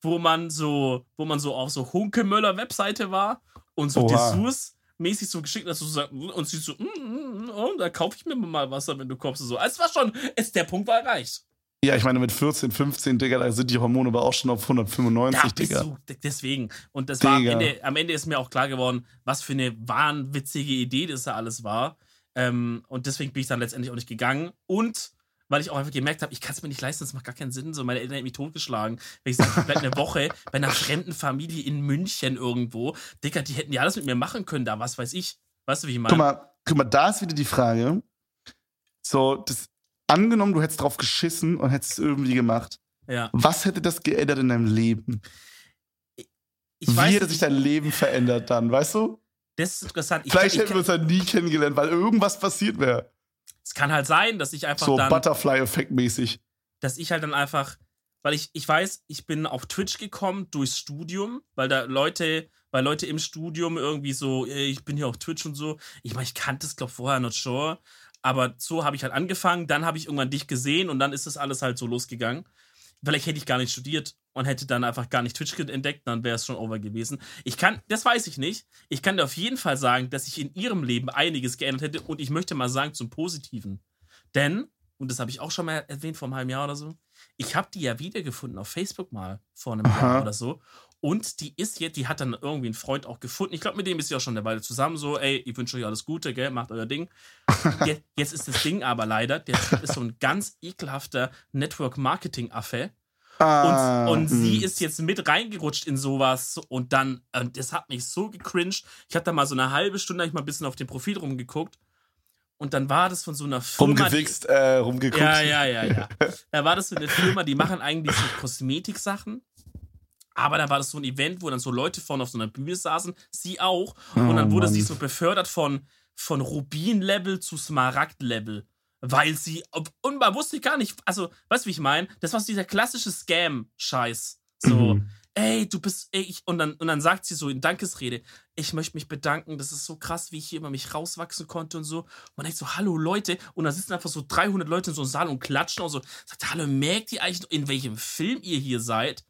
wo man so, wo man so auf so Hunkemöller-Webseite war und so Oha. Dessous mäßig so geschickt, dass du so sagst, und sie so, mm, mm, oh, da kaufe ich mir mal Wasser, wenn du kommst. Und so. Also es war schon, es, der Punkt war erreicht. Ja, ich meine, mit 14, 15, Digga, da sind die Hormone aber auch schon auf 195, Ja, Digga. du, deswegen. Und das war am Digga. Ende, am Ende ist mir auch klar geworden, was für eine wahnwitzige Idee das da alles war. Ähm, und deswegen bin ich dann letztendlich auch nicht gegangen. Und weil ich auch einfach gemerkt habe, ich kann es mir nicht leisten, das macht gar keinen Sinn. So, meine Eltern hätten mich totgeschlagen. Wenn ich sage, ich bleib eine Woche bei einer fremden Familie in München irgendwo. Digga, die hätten ja alles mit mir machen können, da, was weiß ich. Weißt du, wie ich meine? Guck mal, guck mal, da ist wieder die Frage. So, das, angenommen, du hättest drauf geschissen und hättest es irgendwie gemacht. Ja. Was hätte das geändert in deinem Leben? Ich Wie weiß hätte sich dein Leben verändert dann, weißt du? das ist interessant. Ich, Vielleicht ich, hätten wir uns dann nie kennengelernt, weil irgendwas passiert wäre. Es kann halt sein, dass ich einfach So dann. Butterfly-Effekt mäßig. dass ich halt dann einfach, weil ich, ich weiß, ich bin auf Twitch gekommen durchs Studium, weil da Leute, weil Leute im Studium irgendwie so, ich bin hier auf Twitch und so. Ich meine, ich kannte es, glaube vorher not sure. Aber so habe ich halt angefangen, dann habe ich irgendwann dich gesehen und dann ist das alles halt so losgegangen. Vielleicht hätte ich gar nicht studiert und hätte dann einfach gar nicht Twitch entdeckt, dann wäre es schon over gewesen. Ich kann, das weiß ich nicht. Ich kann dir auf jeden Fall sagen, dass sich in ihrem Leben einiges geändert hätte und ich möchte mal sagen zum Positiven. Denn, und das habe ich auch schon mal erwähnt vor einem halben Jahr oder so, ich habe die ja wiedergefunden auf Facebook mal vor einem Aha. Jahr oder so. Und die ist jetzt, die hat dann irgendwie einen Freund auch gefunden. Ich glaube, mit dem ist sie auch schon eine Weile zusammen. So, ey, ich wünsche euch alles Gute, gell, macht euer Ding. <laughs> Jetzt, jetzt ist das Ding aber leider, der Typ ist so ein ganz ekelhafter Network-Marketing-Affe. Ah, Und, und sie hm. ist jetzt mit reingerutscht in sowas und dann, und das hat mich so gecringed. Ich habe da mal so eine halbe Stunde ich mal ein bisschen auf dem Profil rumgeguckt und dann war das von so einer Firma. die- rumgewichst, äh, rumgeguckt. ja, ja, ja, ja. <laughs> Da war das so eine Firma, die machen eigentlich so Kosmetiksachen. Aber da war das so ein Event, wo dann so Leute vorne auf so einer Bühne saßen, sie auch. Und Oh, dann wurde Mann. sie so befördert von, von Rubin-Level zu Smaragd-Level. Weil sie, ob- und man wusste gar nicht, also, weißt du, wie ich meine? Das war so dieser klassische Scam-Scheiß. So, Mhm. ey, du bist, ey, ich, und dann, und dann sagt sie so in Dankesrede, ich möchte mich bedanken, das ist so krass, wie ich hier über mich rauswachsen konnte und so. Und man denkt so, hallo Leute, und da sitzen einfach so 300 Leute in so einem Saal und klatschen und so. Sagt, hallo, merkt ihr eigentlich, in welchem Film ihr hier seid?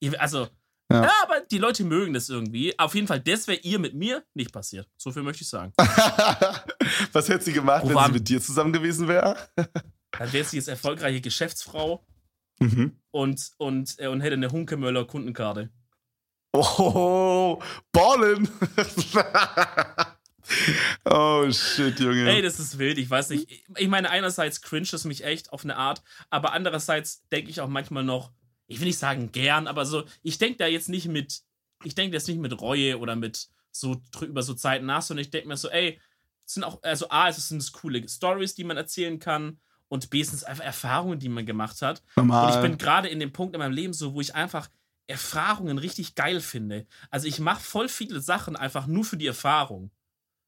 Ihr, also, Ja. ja. aber die Leute mögen das irgendwie. Auf jeden Fall, das wäre ihr mit mir nicht passiert. So viel möchte ich sagen. <laughs> Was hätte sie gemacht, Wo wenn sie mit dir zusammen gewesen wäre? Dann wäre sie jetzt erfolgreiche Geschäftsfrau Mhm. und, und, äh, und hätte eine Hunkemöller Kundenkarte. Oh, ballen. <laughs> oh, shit, Junge. Ey, das ist wild, ich weiß nicht. Ich meine, einerseits cringe es mich echt auf eine Art, aber andererseits denke ich auch manchmal noch, ich will nicht sagen gern, aber so, ich denke da jetzt nicht mit, ich denke jetzt nicht mit Reue oder mit so über so Zeiten nach, sondern ich denke mir so, ey, es sind auch, also A, es sind coole Stories, die man erzählen kann und B, es sind einfach Erfahrungen, die man gemacht hat. Normal. Und ich bin gerade in dem Punkt in meinem Leben so, wo ich einfach Erfahrungen richtig geil finde. Also ich mache voll viele Sachen einfach nur für die Erfahrung.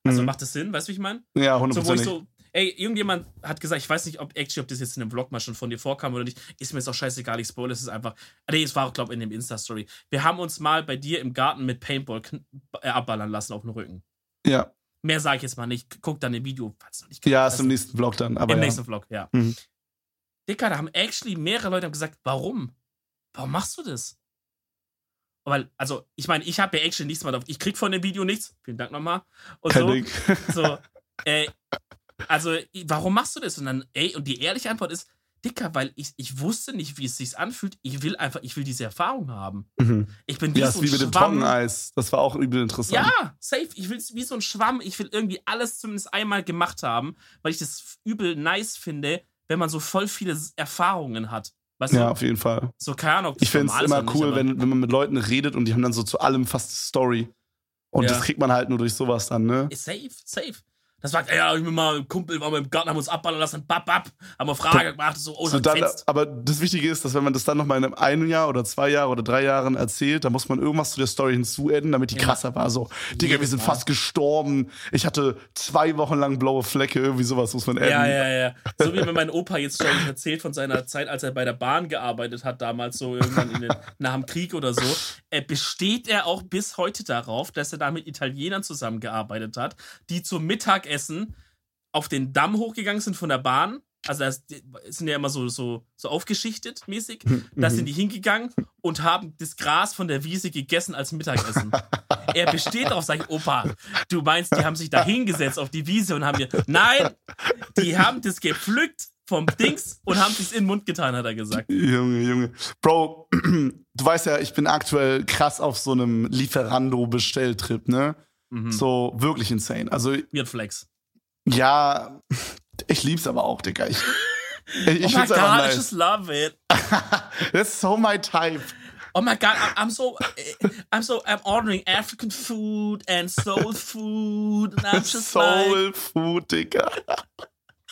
Also Mhm. macht das Sinn? Weißt du, wie ich meine? ja, So, wo ich so, ey, irgendjemand hat gesagt, ich weiß nicht, ob actually, ob das jetzt in dem Vlog mal schon von dir vorkam oder nicht, ist mir jetzt auch scheißegal, ich spoilere, es ist einfach, nee, es war auch, glaube ich, in dem Insta-Story. Wir haben uns mal bei dir im Garten mit Paintball äh, abballern lassen auf den Rücken. ja, Mehr sage ich jetzt mal nicht. Guck dann im Video, falls du noch nicht ja, ist im nächsten Vlog dann. Aber Im ja. nächsten Vlog, ja. Mhm. Dicker, da haben actually mehrere Leute gesagt, warum? Warum machst du das? Weil, also, ich meine, ich habe ja actually nichts mehr drauf. Ich krieg von dem Video nichts. Vielen Dank nochmal. Und Kein so, Ding. so, <laughs> äh, also, warum machst du das? Und dann, ey, und die ehrliche Antwort ist, Dicker, weil ich, ich wusste nicht, wie es sich anfühlt. Ich will einfach, ich will diese Erfahrung haben. Mhm. Ich bin wie Ja, so ist ein wie mit dem Schwamm. Trockeneis. Das war auch übel interessant. Ja, safe. Ich will wie so ein Schwamm. Ich will irgendwie alles zumindest einmal gemacht haben, weil ich das übel nice finde, wenn man so voll viele Erfahrungen hat. Weißt Ja, du? auf jeden Fall. So, keine Ahnung. Ich finde es immer cool, nicht, wenn, wenn man mit Leuten redet und die haben dann so zu allem fast Story. Und Ja. das kriegt man halt nur durch sowas dann, ne? Ist safe, safe. Das war, ja, ich bin mal ein Kumpel, waren wir im Garten, haben uns abballern lassen, bap, bap, haben wir Frage gemacht, so, oh, So dann, fetzt. aber das Wichtige ist, dass wenn man das dann nochmal in einem Jahr oder zwei Jahren oder drei Jahren erzählt, dann muss man irgendwas zu der Story hinzuadden, damit die Ja. krasser war. So, Digga, wir sind Mal. fast gestorben. Ich hatte zwei Wochen lang blaue Flecke, irgendwie sowas muss man adden. Ja, ja, ja. So wie mir mein Opa jetzt Stories erzählt von seiner Zeit, als er bei der Bahn gearbeitet hat, damals so irgendwann in den, nach dem Krieg oder so, besteht er auch bis heute darauf, dass er da mit Italienern zusammengearbeitet hat, die zum Mittagessen auf den Damm hochgegangen sind von der Bahn. Also das sind ja immer so, so, so aufgeschichtet mäßig. Da sind die hingegangen und haben das Gras von der Wiese gegessen als Mittagessen. er besteht auf, sag ich, Opa, du meinst, die haben sich da hingesetzt auf die Wiese und haben hier. Nein, die haben das gepflückt vom Dings und haben es in den Mund getan, hat er gesagt. Junge, Junge. Bro, <clears throat> du weißt ja, ich bin aktuell krass auf so einem Lieferando-Bestelltrip, ne? Mhm. So wirklich insane. Also, Weird Flex. ja, <laughs> ich lieb's aber auch, Digga. Ich, ich, ich Oh my God, einfach I nice. just love it. <laughs> That's so my type. Oh my God, I'm so, I'm so, I'm ordering African food and soul <laughs> food and I'm just like, Soul Food, Digga.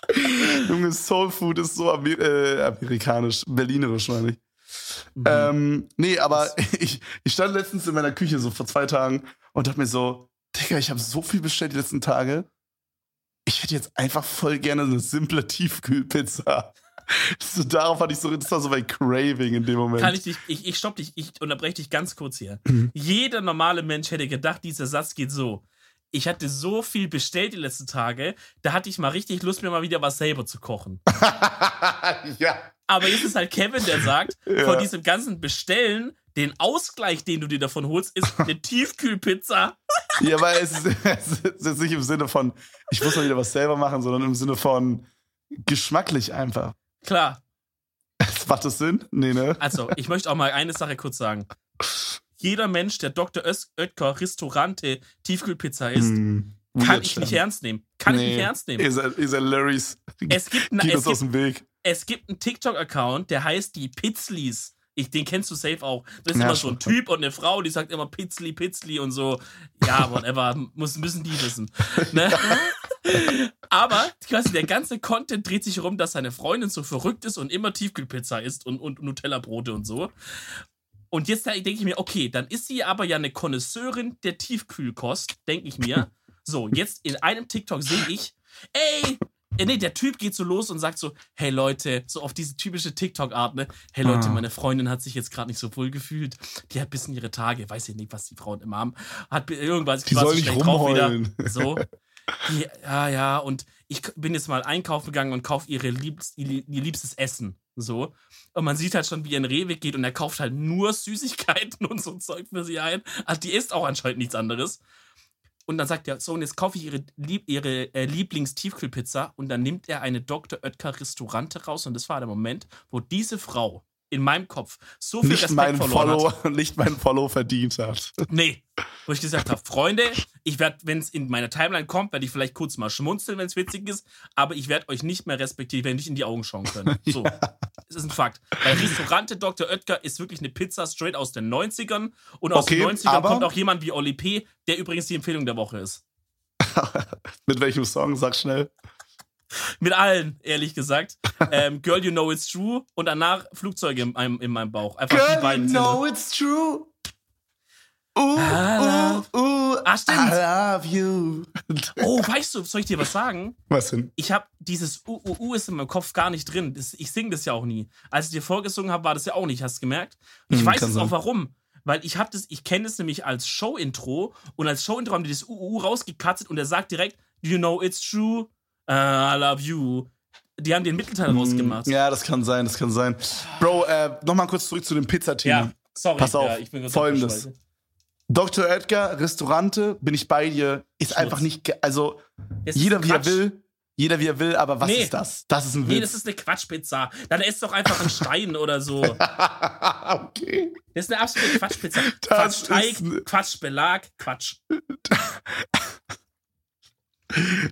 <laughs> Junge, Soul Food ist so Amer äh, amerikanisch, berlinerisch, meine ich. Mhm. Ähm, nee, aber <laughs> ich, ich stand letztens in meiner Küche so vor zwei Tagen und dachte mir so, Digga, ich habe so viel bestellt die letzten Tage. Ich hätte jetzt einfach voll gerne eine simple Tiefkühlpizza. <laughs> So, darauf hatte ich so, das war so mein Craving in dem Moment. Kann ich dich, ich, ich stopp dich, ich unterbreche dich ganz kurz hier. Mhm. Jeder normale Mensch hätte gedacht, dieser Satz geht so. Ich hatte so viel bestellt die letzten Tage, da hatte ich mal richtig Lust, mir mal wieder was selber zu kochen. <laughs> ja. Aber jetzt ist halt Kevin, der sagt, <laughs> Ja. von diesem ganzen Bestellen, den Ausgleich, den du dir davon holst, ist eine <laughs> Tiefkühlpizza. Ja, aber es ist, es ist jetzt nicht im Sinne von, ich muss mal wieder was selber machen, sondern im Sinne von geschmacklich einfach. Klar. Macht das Sinn? Nee, ne? Also, ich möchte auch mal eine Sache kurz sagen. Jeder Mensch, der Dr. Öz Oetker Restaurante Tiefkühlpizza isst, Hm, kann ich nicht ernst nehmen. Kann ich Nee. nicht ernst nehmen. Ist er, ist er Larrys. Es gibt, na, es aus gibt, dem Weg. es gibt einen TikTok-Account, der heißt die Pizzlis. Ich, den kennst du safe auch. Das ist Ja, immer so ein. Typ und eine Frau, die sagt immer Pizzli, Pizzli und so. Ja, whatever, <laughs> muss, müssen die wissen. Ne? <laughs> Aber quasi der ganze Content dreht sich herum, dass seine Freundin so verrückt ist und immer Tiefkühlpizza isst und, und Nutella-Brote und so. Und jetzt denke ich mir, okay, dann ist sie aber ja eine Konnoisseurin der Tiefkühlkost, denke ich mir. <laughs> So, jetzt in einem TikTok sehe ich, ey, äh, nee, der Typ geht so los und sagt so, hey Leute, so auf diese typische TikTok-Art, ne? Hey Leute, Ah. meine Freundin hat sich jetzt gerade nicht so wohl gefühlt. Die hat ein bisschen ihre Tage, weiß ich nicht, was die Frauen immer haben. Hat irgendwas, Die soll nicht drauf wieder. rumheulen. So. <laughs> Ja, ja, und ich bin jetzt mal einkaufen gegangen und kaufe ihre liebst, ihr liebstes Essen. So. Und man sieht halt schon, wie er in Rewe geht und er kauft halt nur Süßigkeiten <laughs> und so Zeug für sie ein. Also die isst auch anscheinend nichts anderes. Und dann sagt er, so, und jetzt kaufe ich ihre, Lieb ihre äh, Lieblingstiefkühlpizza und dann nimmt er eine Dr. Oetker Restaurante raus und das war der Moment, wo diese Frau in meinem Kopf so viel Nicht Respekt meinen, verloren hat. Follow, <laughs> nicht meinen Follow verdient hat. Nee. Wo ich gesagt habe, Freunde, ich werde, wenn es in meine Timeline kommt, werde ich vielleicht kurz mal schmunzeln, wenn es witzig ist, aber ich werde euch nicht mehr respektieren, wenn nicht in die Augen schauen könnt. <laughs> So. Das ist ein Fakt. Weil Restaurante Dr. Oetker ist wirklich eine Pizza straight aus den 90ern und aus Okay, den 90ern aber- kommt auch jemand wie Oli P., der übrigens die Empfehlung der Woche ist. <laughs> Mit welchem Song? Sag schnell. Mit allen, ehrlich gesagt. <laughs> Ähm, Girl, you know it's true und danach Flugzeuge in, meinem- in meinem Bauch. Einfach die beiden Titel. it's true. Uh, I uh, uh, Ah, stimmt. I love you. <laughs> Oh, weißt du, soll ich dir was sagen? Was denn? ich habe dieses U, U, U ist in meinem Kopf gar nicht drin. Das, ich singe das ja auch nie. Als ich dir vorgesungen habe, war das ja auch nicht. Hast du gemerkt? Ich Hm, weiß jetzt sein. auch warum. Weil ich habe das, ich kenne das nämlich als Show-Intro und als Show-Intro haben die das UU rausgekatzt und er sagt direkt, you know it's true, uh, I love you. Die haben den Mittelteil rausgemacht. Hm, Ja, das kann sein, das kann sein. Bro, äh, nochmal kurz zurück zu dem Pizzathema. Ja, sorry. Pass auf, ja, ich bin kurz folgendes. Dr. Edgar, Restaurante, bin ich bei dir, ist Schmutz. einfach nicht, also Das jeder wie er will, jeder wie er will, aber was Nee. ist das? Das ist ein Nee, Witz. das ist eine Quatschpizza. Dann isst doch einfach einen Stein oder so. <laughs> okay. Das ist eine absolute Quatschpizza. Das Quatschteig, ne- Quatschbelag, Quatsch. <laughs>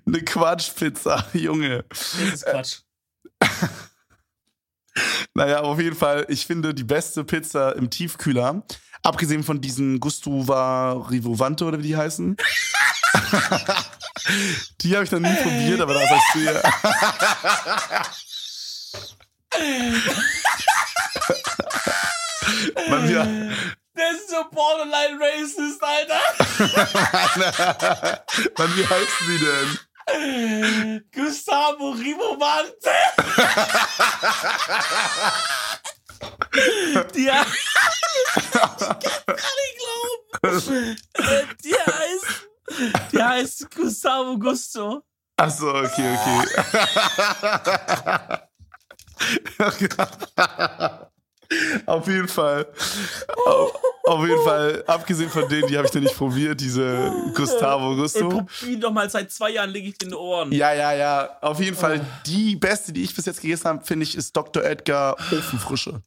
Eine Quatschpizza, <laughs> Junge. Das ist Quatsch. <laughs> Naja, auf jeden Fall, ich finde die beste Pizza im Tiefkühler, abgesehen von diesen Gustuva Rivovante oder wie die heißen. <laughs> die habe ich noch nie probiert, aber da sagst du ja. Man, ja. Das ist so borderline racist, Alter. <laughs> Mann, wie heißen die denn? Gustavo Rimovante. die, <laughs> he- ich kann nicht glauben. Die heißt, die heißt Gustavo Gusto. Achso, okay, okay. <laughs> auf jeden Fall. Auf, auf jeden Fall, abgesehen von denen, die habe ich noch nicht probiert, diese Gustavo Gusto. probier doch mal, seit zwei Jahren lege ich in den Ohren. Ja, ja, ja. Auf jeden Fall, die beste, die ich bis jetzt gegessen habe, finde ich, ist Dr. Edgar Ofenfrische.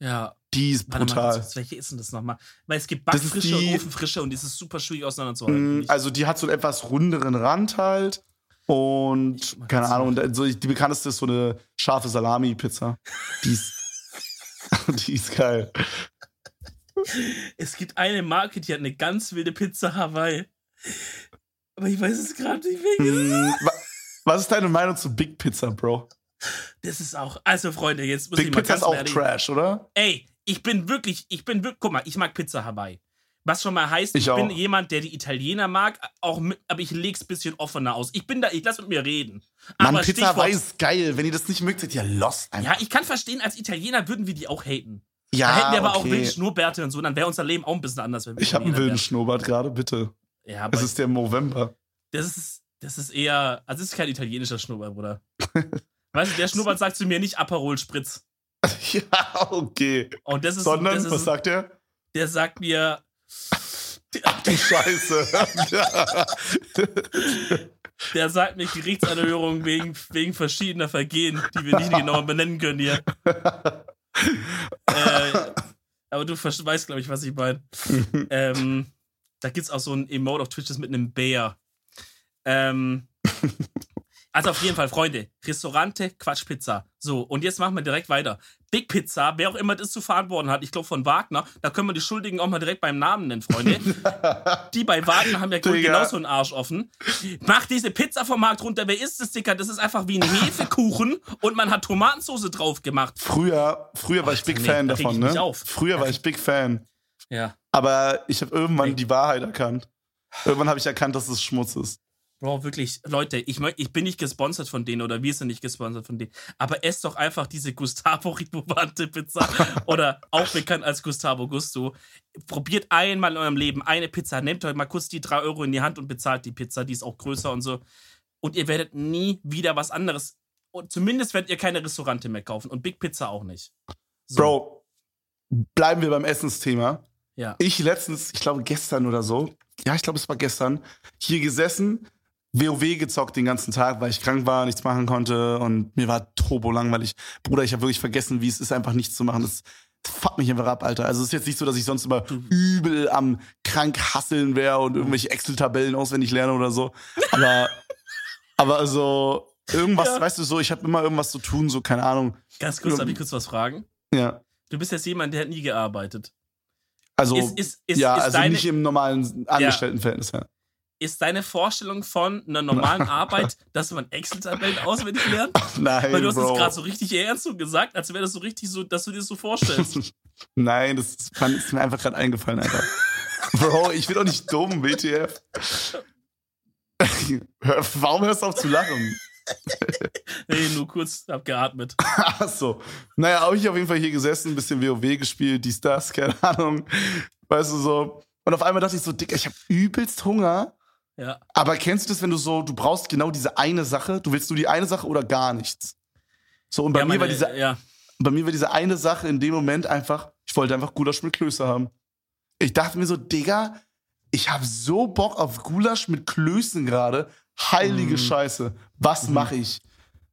Ja. Die ist mal, brutal. kurz, welche ist denn das nochmal? Weil es gibt Backfrische die- und Ofenfrische und die ist super schwierig auseinanderzuhalten. Mm, Also die hat so einen etwas runderen Rand halt. Und keine Ahnung, und so, die bekannteste ist so eine scharfe Salami-Pizza. Die ist, <laughs> die ist geil. Es gibt eine Marke, die hat eine ganz wilde Pizza Hawaii. Aber ich weiß es gerade nicht. Mm, wa- Was ist deine Meinung zu Big Pizza, Bro? Das ist auch. Also, Freunde, jetzt muss Big ich mal Pizza ist auch ehrlich. Trash, oder? Ey, ich bin wirklich, ich bin wirklich, guck mal, ich mag Pizza Hawaii. Was schon mal heißt, Ich ich, bin auch. jemand, der die Italiener mag, auch mit, aber ich leg's ein bisschen offener aus. Ich bin da, ich lass mit mir reden. Mann, aber Pizza Stichwort- ist geil. Wenn ihr das nicht mögt, seid ihr lost einfach. Ja, ich kann verstehen, als Italiener würden wir die auch haten. Ja, da hätten wir aber auch okay. wilde Schnurrbärte und so, dann wäre unser Leben auch ein bisschen anders. Wenn wir Ich habe einen wilden Schnurrbart gerade, bitte. Ja, aber Es ist der November. das ist, das ist eher, also das ist kein italienischer Schnurrbart, Bruder. <laughs> weißt du, der Schnurrbart sagt zu mir nicht Aperol Spritz. <laughs> ja, okay. Und das ist, Sondern, das ist was sagt er? der sagt mir, Die Scheiße. der sagt mir Gerichtsanhörung wegen, wegen verschiedener Vergehen, die wir nicht genau benennen können hier. äh, aber du weißt, glaube ich, was ich meine. ähm, da gibt es auch so ein Emote auf Twitch, das mit einem Bär. Ähm, also auf jeden Fall, Freunde, Restaurante, Quatschpizza. So, und jetzt machen wir direkt weiter. Big Pizza, wer auch immer das zu verantworten hat, ich glaube von Wagner, da können wir die Schuldigen auch mal direkt beim Namen nennen, Freunde. <laughs> die bei Wagner haben ja genauso einen Arsch offen. Mach diese Pizza vom Markt runter, wer ist das, Dicker? Das ist einfach wie ein Hefekuchen und man hat Tomatensauce drauf gemacht. Früher, früher war ich Big nee, Fan da davon, ich ne? auf. Früher war ich Big Fan. Ja. Aber ich habe irgendwann Ey. die Wahrheit erkannt. Irgendwann habe ich erkannt, dass es Schmutz ist. Bro, wirklich, Leute, ich, ich bin nicht gesponsert von denen oder wir sind nicht gesponsert von denen. Aber esst doch einfach diese Gustavo Rimovante Pizza <laughs> oder auch bekannt als Gustavo Gusto. Probiert einmal in eurem Leben eine Pizza. Nehmt euch mal kurz die 3 Euro in die Hand und bezahlt die Pizza. Die ist auch größer und so. Und ihr werdet nie wieder was anderes. Und zumindest werdet ihr keine Restaurante mehr kaufen. Und Big Pizza auch nicht. So, Bro, bleiben wir beim Essensthema. Ja. Ich letztens, ich glaube gestern oder so, ja, ich glaube es war gestern, hier gesessen, WoW gezockt den ganzen Tag, weil ich krank war, nichts machen konnte und mir war turbo langweilig. Bruder, ich habe wirklich vergessen, wie es ist, einfach nichts zu machen. Das fuckt mich einfach ab, Alter. Also es ist jetzt nicht so, dass ich sonst immer übel am krank hasseln wäre und irgendwelche Excel-Tabellen auswendig lerne oder so. Aber, <laughs> aber also irgendwas, Ja. weißt du so, ich habe immer irgendwas zu tun, so keine Ahnung. Ganz kurz, darf ich kurz was fragen? Ja. Du bist jetzt jemand, der hat nie gearbeitet. Also, Ist, ist, ist, ja, also deine, nicht im normalen Angestelltenverhältnis, ja. Ist deine Vorstellung von einer normalen <laughs> Arbeit, dass man Excel-Tabellen auswendig lernt? Nein, Weil du hast Bro. es gerade so richtig ernst so gesagt, als wäre das so richtig so, dass du dir das so vorstellst. <laughs> Nein, das ist, mir einfach gerade eingefallen, Alter. <laughs> Bro, ich bin doch nicht dumm, WTF. Warum hörst du auf zu lachen? nee, nur kurz hab geatmet. Achso. Naja, habe ich auf jeden Fall hier gesessen, ein bisschen WoW gespielt, dies, das, keine Ahnung. Weißt du so. Und auf einmal dachte ich so, Dicker, ich habe übelst Hunger. Ja. Aber kennst du das, wenn du so, du brauchst genau diese eine Sache, du willst nur die eine Sache oder gar nichts? So, und bei ja, mir war diese ja. bei mir war diese eine Sache in dem Moment einfach, ich wollte einfach Gulasch mit Klöße haben. Ich dachte mir so, Digga, ich habe so Bock auf Gulasch mit Klößen gerade. Heilige Mhm. Scheiße. Was Mhm. mache ich?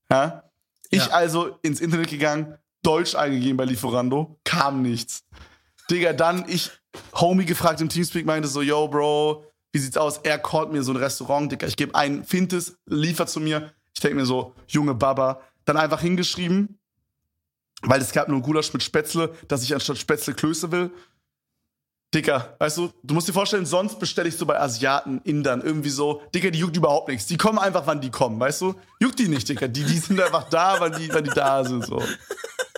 Ja? Ich Ja. also ins Internet gegangen, Deutsch eingegeben bei Lieferando, kam nichts. Digga, dann ich Homie gefragt im Teamspeak, meinte so, yo, Bro, wie sieht's aus? Er callt mir so ein Restaurant, Digga. Ich gebe ein, find es, liefert zu mir. Ich denke mir so, junge Baba. Dann einfach hingeschrieben, weil es gab nur Gulasch mit Spätzle, dass ich anstatt Spätzle Klöße will. Dicker, weißt du, du musst dir vorstellen, sonst bestelle ich so bei Asiaten, Indern, irgendwie so, Dicker, die juckt überhaupt nichts. Die kommen einfach, wann die kommen, weißt du? Juckt die nicht, Dicker. Die, die sind einfach da, wann die, wann die da sind, so.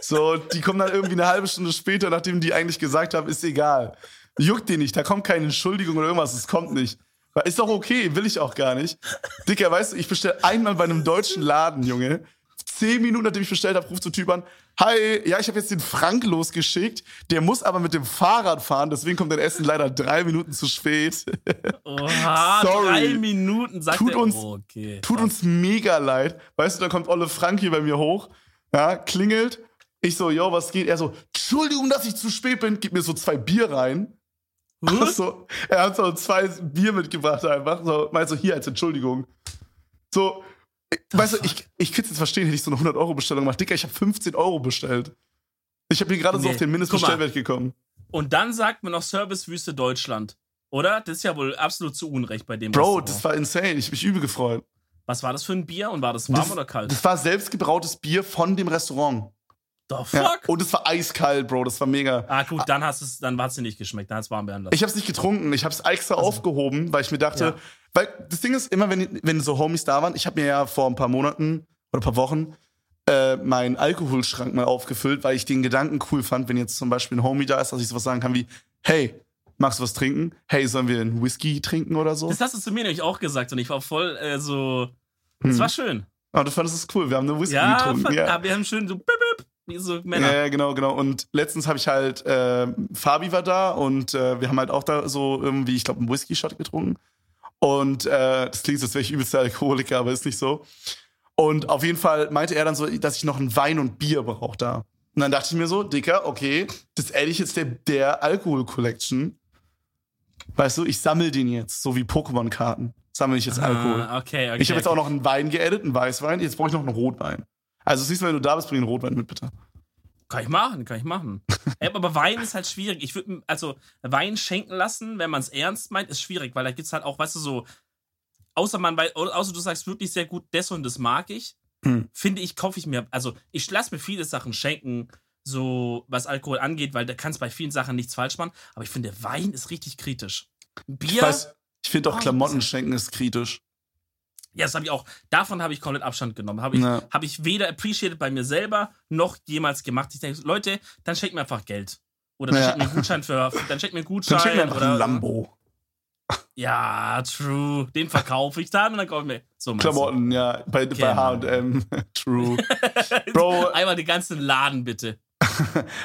So, die kommen dann irgendwie eine halbe Stunde später, nachdem die eigentlich gesagt haben, ist egal. Juckt die nicht, da kommt keine Entschuldigung oder irgendwas, es kommt nicht. Ist doch okay, will ich auch gar nicht. Dicker, weißt du, ich bestelle einmal bei einem deutschen Laden, Junge. Zehn Minuten, nachdem ich bestellt habe, ruft so Typ an, Hi, ja, ich habe jetzt den Frank losgeschickt. Der muss aber mit dem Fahrrad fahren, deswegen kommt dein Essen leider drei Minuten zu spät. Oha, <laughs> Sorry. drei Minuten, sagt tut er. Uns, oh, okay. Tut uns mega leid. Weißt du, dann kommt Olle Frank hier bei mir hoch, ja, klingelt. Ich so, yo, was geht? Er so, Entschuldigung, dass ich zu spät bin. Gib mir so zwei Bier rein. So, er hat so zwei Bier mitgebracht einfach. So, meinst du, hier als Entschuldigung. So, weißt du, ich, ich könnte es jetzt verstehen, hätte ich so eine 100-Euro-Bestellung gemacht. Dicker, ich habe 15 Euro bestellt. Ich habe hier gerade nee. so auf den Mindestbestellwert gekommen. Und dann sagt man noch Servicewüste Deutschland. Oder? Das ist ja wohl absolut zu Unrecht bei dem. Bro, Restaurant. das war insane. Ich habe mich übel gefreut. Was war das für ein Bier und war das warm das, oder kalt? Das war selbstgebrautes Bier von dem Restaurant. The fuck? Ja, und es war eiskalt, Bro. Das war mega. Ah, gut, dann hast es, dann hat es dir nicht geschmeckt. Dann hat es warm behandelt. Ich habe es nicht getrunken. Ich habe es extra also. aufgehoben, weil ich mir dachte, ja. weil das Ding ist, immer wenn, wenn so Homies da waren, ich habe mir ja vor ein paar Monaten oder ein paar Wochen äh, meinen Alkoholschrank mal aufgefüllt, weil ich den Gedanken cool fand, wenn jetzt zum Beispiel ein Homie da ist, dass ich sowas sagen kann wie, hey, magst du was trinken? Hey, sollen wir einen Whisky trinken oder so? Das hast du zu mir nämlich auch gesagt und ich war voll äh, so. Das hm. war schön. Aber oh, du fandest es cool. Wir haben eine Whisky ja, getrunken. Fand, ja, wir haben schön so so Männer. Ja, genau, genau. Und letztens habe ich halt, äh, Fabi war da und äh, wir haben halt auch da so irgendwie, ich glaube, einen Whisky-Shot getrunken. Und äh, das klingt, so, als wäre ich übelster Alkoholiker, aber ist nicht so. Und auf jeden Fall meinte er dann so, dass ich noch einen Wein und Bier brauche da. Und dann dachte ich mir so, Dicker, okay, das ehrlich jetzt der, der Alkohol-Collection. Weißt du, ich sammle den jetzt, so wie Pokémon-Karten. Sammle ich jetzt Alkohol. Ah, okay, okay. Ich habe jetzt auch noch einen Wein geedit, einen Weißwein. Jetzt brauche ich noch einen Rotwein. Also siehst du, wenn du da bist, bring einen Rotwein mit, bitte. Kann ich machen, kann ich machen. <laughs> aber Wein ist halt schwierig. Ich würde, also Wein schenken lassen, wenn man es ernst meint, ist schwierig, weil da gibt es halt auch, weißt du, so, außer man, weil, außer du sagst wirklich sehr gut, das und das mag ich, hm. finde ich, kaufe ich mir, also ich lasse mir viele Sachen schenken, so was Alkohol angeht, weil da kannst bei vielen Sachen nichts falsch machen, aber ich finde, Wein ist richtig kritisch. Bier. Ich, ich finde auch oh, Klamotten schenken ist kritisch. Ja, das habe ich auch. Davon habe ich komplett Abstand genommen. Habe ich, ja. hab ich weder appreciated bei mir selber noch jemals gemacht. Ich denke, Leute, dann schenkt mir einfach Geld. Oder dann ja. schenkt mir einen Gutschein für. <laughs> Dann schenkt mir einen Gutschein. Dann schenkt mir einfach oder, ein Lambo. Ja, true. Den verkaufe ich dann und dann kaufe ich mir. So Klamotten, du. ja. Bei, bei HM. <laughs> true. <laughs> Bro. Einmal den ganzen Laden, bitte.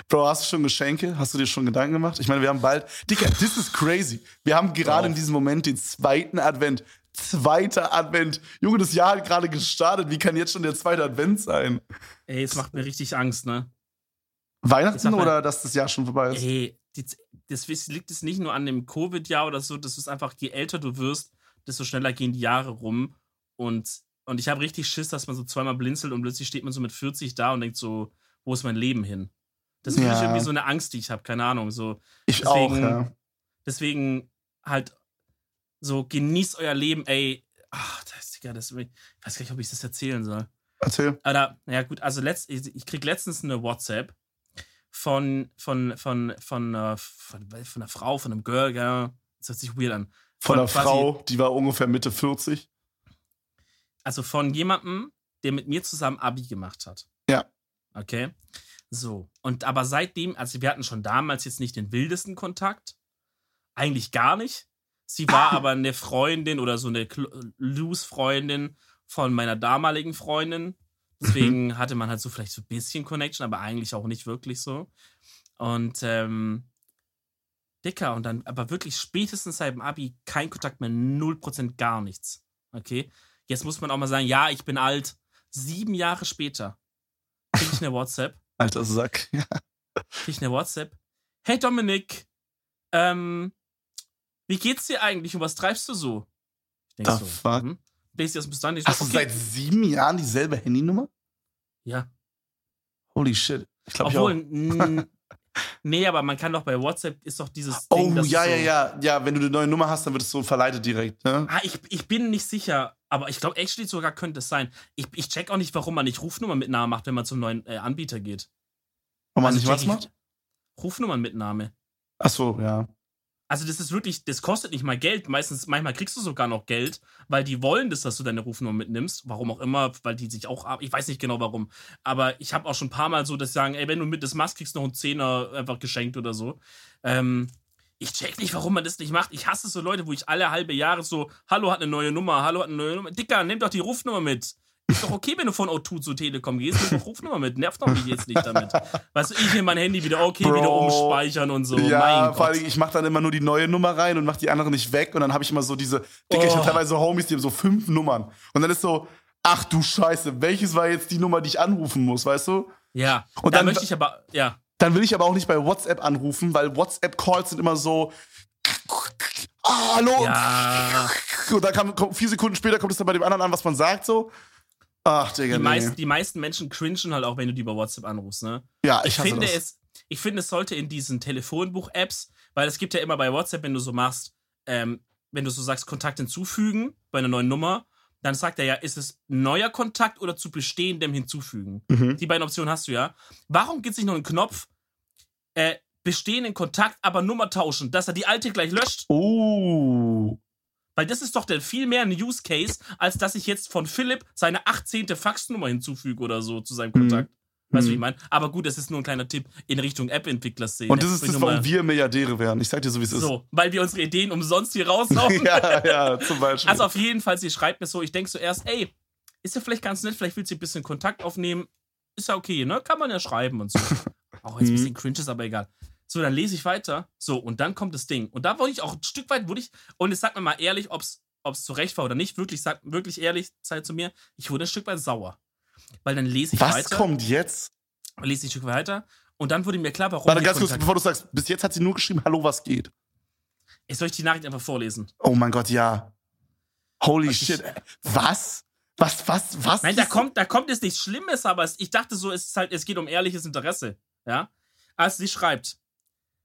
Bro, hast du schon Geschenke? Hast du dir schon Gedanken gemacht? Ich meine, wir haben bald. Dicker, this is crazy. Wir haben gerade in diesem Moment den zweiten Advent zweiter Advent. Junge, das Jahr hat gerade gestartet. Wie kann jetzt schon der zweite Advent sein? Ey, es macht mir richtig Angst, ne? Weihnachten oder dass das Jahr schon vorbei ist? Ey, das liegt es nicht nur an dem Covid-Jahr oder so, das ist einfach, je älter du wirst, desto schneller gehen die Jahre rum. Und, und ich habe richtig Schiss, dass man so zweimal blinzelt und plötzlich steht man so mit 40 da und denkt so, wo ist mein Leben hin? Das ist ja. irgendwie so eine Angst, die ich habe, keine Ahnung. So. Ich deswegen, auch, ja. Deswegen halt so, genießt euer Leben, ey. Ach, das ist, ja, das, ich weiß gar nicht, ob ich das erzählen soll. Erzähl. Aber, ja, gut, also letzt, ich krieg letztens eine WhatsApp von, von, von, von, äh, von, von einer Frau, von einem Girl, ja. Das hört sich weird an. Von, von einer Frau, die war ungefähr Mitte 40. Also von jemandem, der mit mir zusammen Abi gemacht hat. Ja. Okay. So. Und aber seitdem, also wir hatten schon damals jetzt nicht den wildesten Kontakt. Eigentlich gar nicht. Sie war aber eine Freundin oder so eine Loose-Freundin von meiner damaligen Freundin. Deswegen mhm. hatte man halt so vielleicht so ein bisschen Connection, aber eigentlich auch nicht wirklich so. Und ähm, Dicker, und dann aber wirklich spätestens seit dem Abi kein Kontakt mehr, 0% gar nichts. Okay? Jetzt muss man auch mal sagen, ja, ich bin alt. Sieben Jahre später kriege ich eine WhatsApp. <laughs> Alter Sack, ja. Kriege ich eine WhatsApp. Hey Dominik, ähm, wie geht's dir eigentlich und was treibst du so? Ich denke so, fuck? Hm? Bis dann nicht. Hast okay. du seit sieben Jahren dieselbe Handynummer? Ja. Holy shit. Ich glaube, ich auch. <laughs> nee, aber man kann doch bei WhatsApp ist doch dieses oh, Ding, ja, ja, so ja. Ja, wenn du eine neue Nummer hast, dann wird es so verleitet direkt, ne? Ah, ich, ich bin nicht sicher, aber ich glaube, actually sogar könnte es sein. Ich, ich check auch nicht, warum man nicht Rufnummer mit Namen macht, wenn man zum neuen äh, Anbieter geht. Wenn man Also nicht was check ich- macht? Rufnummernmitnahme. Ach so, ja. Also das ist wirklich, das kostet nicht mal Geld. Meistens, manchmal kriegst du sogar noch Geld, weil die wollen das, dass du deine Rufnummer mitnimmst. Warum auch immer, weil die sich auch. Ich weiß nicht genau warum. Aber ich habe auch schon ein paar Mal so, dass sie sagen, ey, wenn du mit das machst, kriegst du noch einen Zehner einfach geschenkt oder so. Ähm, ich check nicht, warum man das nicht macht. Ich hasse so Leute, wo ich alle halbe Jahre so, hallo hat eine neue Nummer, hallo hat eine neue Nummer. Dicker, nimm doch die Rufnummer mit. Ist doch okay, wenn du von O2 zu Telekom gehst, nimm doch Rufnummer mit. Nervt doch mich jetzt nicht damit. Weißt du, ich nehme mein Handy wieder, okay, wieder Bro. umspeichern und so. ja, mein vor allem, ich mache dann immer nur die neue Nummer rein und mache die andere nicht weg. Und dann habe ich immer so diese, Dicke, ich Oh. habe teilweise Homies, die haben so fünf Nummern. Und dann ist so, ach du Scheiße, welches war jetzt die Nummer, die ich anrufen muss, weißt du? Ja, Und da dann- möchte ich aber, ja. Dann will ich aber auch nicht bei WhatsApp anrufen, weil WhatsApp-Calls sind immer so, ah, hallo. Ja, Und dann kam, vier Sekunden später kommt es dann bei dem anderen an, was man sagt, so. Ach, Digga, die, nee. meisten, die meisten Menschen cringen halt auch, wenn du die über WhatsApp anrufst, ne? ja, Ich, ich, finde das. es, ich finde, es sollte in diesen Telefonbuch-Apps, weil es gibt ja immer bei WhatsApp, wenn du so machst, ähm, wenn du so sagst, Kontakt hinzufügen bei einer neuen Nummer, dann sagt er ja, ist es neuer Kontakt oder zu bestehendem hinzufügen? Mhm. Die beiden Optionen hast du ja. Warum gibt es nicht noch einen Knopf, äh, bestehenden Kontakt, aber Nummer tauschen, dass er die alte gleich löscht? Oh. Weil das ist doch der viel mehr ein Use Case, als dass ich jetzt von Philipp seine 18. Faxnummer hinzufüge oder so zu seinem Kontakt. Weißt du, wie ich Mhm. meine? Aber gut, das ist nur ein kleiner Tipp in Richtung App-Entwickler-Szene. Und das ist das, warum wir Milliardäre wären. Ich sag dir so, wie es ist. So, weil wir unsere Ideen umsonst hier raushauen. <laughs> ja, ja, zum Beispiel. Also auf jeden Fall, sie schreibt mir so, ich denke zuerst, ey, ist ja vielleicht ganz nett, vielleicht will sie ein bisschen Kontakt aufnehmen. Ist ja okay, ne? Kann man ja schreiben und so. <laughs> Auch jetzt ein Mhm. bisschen cringe ist, aber egal. So, dann lese ich weiter. So, und dann kommt das Ding. Und da wurde ich auch ein Stück weit, wurde ich, und jetzt sag mir mal ehrlich, ob es zu Recht war oder nicht. Wirklich, sag wirklich ehrlich, Zeit zu mir. Ich wurde ein Stück weit sauer. Weil dann lese ich was weiter. kommt jetzt? Lese ich ein Stück weiter. Und dann wurde mir klar, warum. Warte ganz kurz, bevor du sagst, bis jetzt hat sie nur geschrieben, hallo, was geht? Jetzt soll ich die Nachricht einfach vorlesen. Oh mein Gott, ja. Holy Was ich- shit. Was? Was, was, was? Nein, da kommt, da kommt jetzt nichts Schlimmes, aber es, ich dachte so, es ist halt, es geht um ehrliches Interesse. Ja. Also sie schreibt: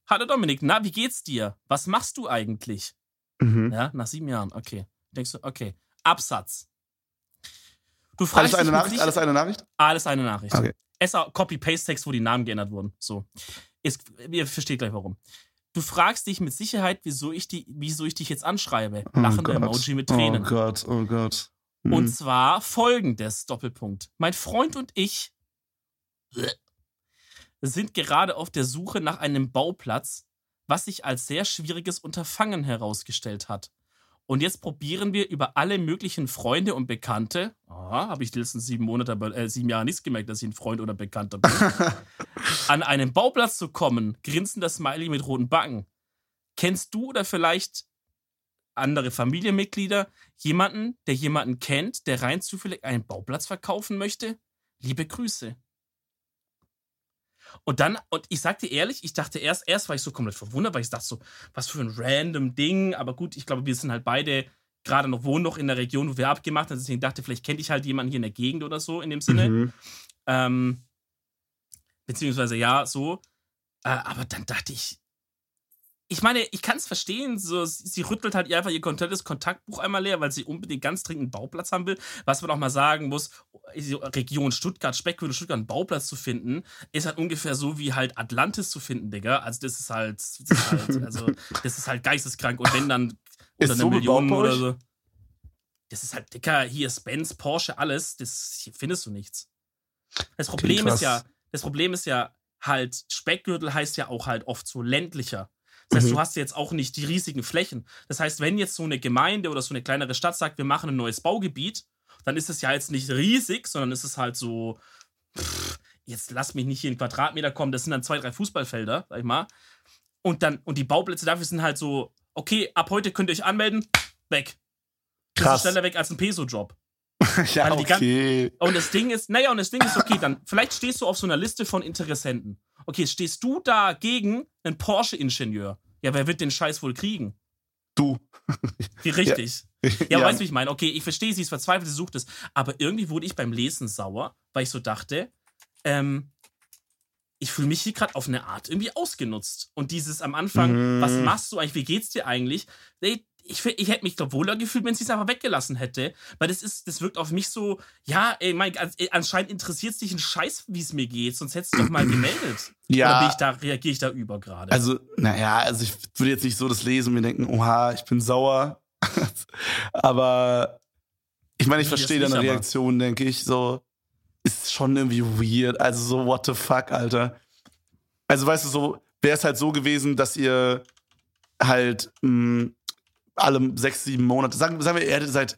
Hallo Dominik, na, wie geht's dir? Was machst du eigentlich? Mhm. Ja, nach sieben Jahren, okay. Denkst du, okay. Absatz. Du fragst Alles eine Nachricht? Sicher- Alles eine Nachricht? alles eine Nachricht. Okay. Es ist Copy-Paste-Text, wo die Namen geändert wurden. So. Ist, ihr versteht gleich warum. Du fragst dich mit Sicherheit, wieso ich, die, wieso ich dich jetzt anschreibe. Oh Lachende Gott. Emoji mit Tränen. Oh Gott, oh Gott. Mhm. Und zwar folgendes Doppelpunkt. Mein Freund und ich sind gerade auf der Suche nach einem Bauplatz, was sich als sehr schwieriges Unterfangen herausgestellt hat. Und jetzt probieren wir über alle möglichen Freunde und Bekannte, aha, habe ich die letzten sieben Monate, äh, sieben Jahre nichts gemerkt, dass ich ein Freund oder Bekannter bin, <laughs> an einen Bauplatz zu kommen, grinsender Smiley mit roten Backen. Kennst du oder vielleicht andere Familienmitglieder jemanden, der jemanden kennt, der rein zufällig einen Bauplatz verkaufen möchte? Liebe Grüße. Und dann, und ich sag dir ehrlich, ich dachte erst, erst war ich so komplett verwundert, weil ich dachte so, was für ein random Ding. Aber gut, ich glaube, wir sind halt beide gerade noch, wohnen noch in der Region, wo wir abgemacht haben. Deswegen dachte, vielleicht kennt ich halt jemanden hier in der Gegend oder so in dem Sinne. Mhm. Ähm, beziehungsweise ja, so. Äh, aber dann dachte ich, ich meine, ich kann es verstehen, so, sie, rüttelt halt einfach ihr komplettes Kontaktbuch einmal leer, weil sie unbedingt ganz dringend einen Bauplatz haben will. Was man auch mal sagen muss, die Region Stuttgart, Speckgürtel Stuttgart, einen Bauplatz zu finden, ist halt ungefähr so wie halt Atlantis zu finden, Digga. Also das ist halt, das ist halt, <laughs> also, das ist halt geisteskrank. Und wenn dann Ist unter so eine Million oder so. Das ist halt, Dicker, hier ist Benz, Porsche, alles, das hier findest du nichts. Das Problem ist ja, das Problem ist ja halt, Speckgürtel heißt ja auch halt oft so ländlicher. Das heißt, Mhm. du hast jetzt auch nicht die riesigen Flächen. Das heißt, wenn jetzt so eine Gemeinde oder so eine kleinere Stadt sagt, wir machen ein neues Baugebiet, dann ist es ja jetzt nicht riesig, sondern ist es halt so, pff, jetzt lass mich nicht hier in Quadratmeter kommen, das sind dann zwei, drei Fußballfelder, sag ich mal. Und dann, und die Bauplätze dafür sind halt so, okay, ab heute könnt ihr euch anmelden, weg. Das ist Krass. schneller weg als ein Peso-Job. <laughs> ja, gan- okay. Und das Ding ist, naja, und das Ding ist, okay, dann vielleicht stehst du auf so einer Liste von Interessenten. Okay, stehst du da gegen einen Porsche-Ingenieur? Ja, wer wird den Scheiß wohl kriegen? Du. Wie richtig. Ja, Ja. weißt du, wie ich meine? Okay, ich verstehe, sie ist verzweifelt, sie sucht es. Aber irgendwie wurde ich beim Lesen sauer, weil ich so dachte, ähm, ich fühle mich hier gerade auf eine Art irgendwie ausgenutzt. Und dieses am Anfang, Mhm. was machst du eigentlich, wie geht's dir eigentlich? Ey, ich, ich hätte mich doch wohler gefühlt, wenn sie es einfach weggelassen hätte. Weil das ist, das wirkt auf mich so, ja, ey, mein, anscheinend interessiert es dich ein Scheiß, wie es mir geht, sonst hättest du doch mal gemeldet. <clears throat> Ja. Oder ich da, reagiere ich da über gerade? Also, naja, also ich würde jetzt nicht so das lesen und mir denken, oha, ich bin sauer. <laughs> aber ich meine, ich Nee, verstehe deine aber- Reaktion, denke ich. So, ist schon irgendwie weird. Also so, what the fuck, Alter. Also, weißt du, so wäre es halt so gewesen, dass ihr halt mh, alle sechs, sieben Monate, sagen, sagen wir, ihr hättet seit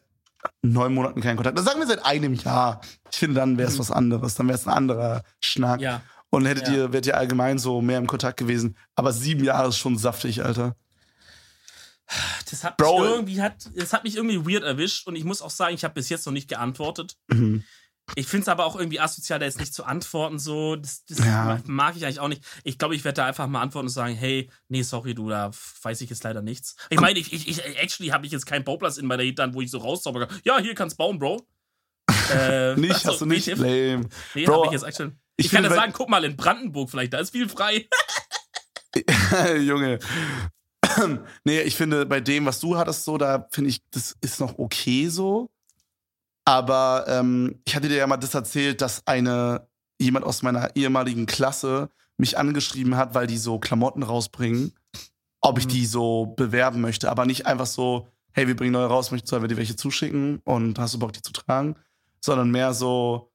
neun Monaten keinen Kontakt. Dann sagen wir seit einem Jahr. Ich finde, dann wäre es was anderes. Dann wäre es ein anderer Schnack. ja. Und hättet Ja. ihr, wärt ihr allgemein so mehr im Kontakt gewesen. Aber sieben Jahre ist schon saftig, Alter. Das hat, Bro. mich irgendwie, hat, das hat mich irgendwie weird erwischt und ich muss auch sagen, ich habe bis jetzt noch nicht geantwortet. Mhm. Ich finde es aber auch irgendwie asozial, da jetzt nicht zu antworten. So, das, das Ja. mag ich eigentlich auch nicht. Ich glaube, ich werde da einfach mal antworten und sagen, hey, nee, sorry, du, da weiß ich jetzt leider nichts. Ich meine, ich, ich, ich actually habe ich jetzt keinen Bauplatz in meiner Hinterhand, wo ich so rauszaubere. Ja, hier kannst bauen, Bro. <laughs> Äh, Nicht, also, hast du nicht? Lame. Nee, Bro, habe ich jetzt actually. Ich, ich kann ja sagen, guck mal in Brandenburg vielleicht, da ist viel frei. <laughs> Junge. <clears throat> nee, ich finde, bei dem, was du hattest, so, da finde ich, das ist noch okay so. Aber ähm, ich hatte dir ja mal das erzählt, dass eine jemand aus meiner ehemaligen Klasse mich angeschrieben hat, weil die so Klamotten rausbringen, ob ich Mhm. die so bewerben möchte. Aber nicht einfach so, hey, wir bringen neue raus, möchtest du dir welche zuschicken und hast du Bock, die zu tragen? Sondern mehr so,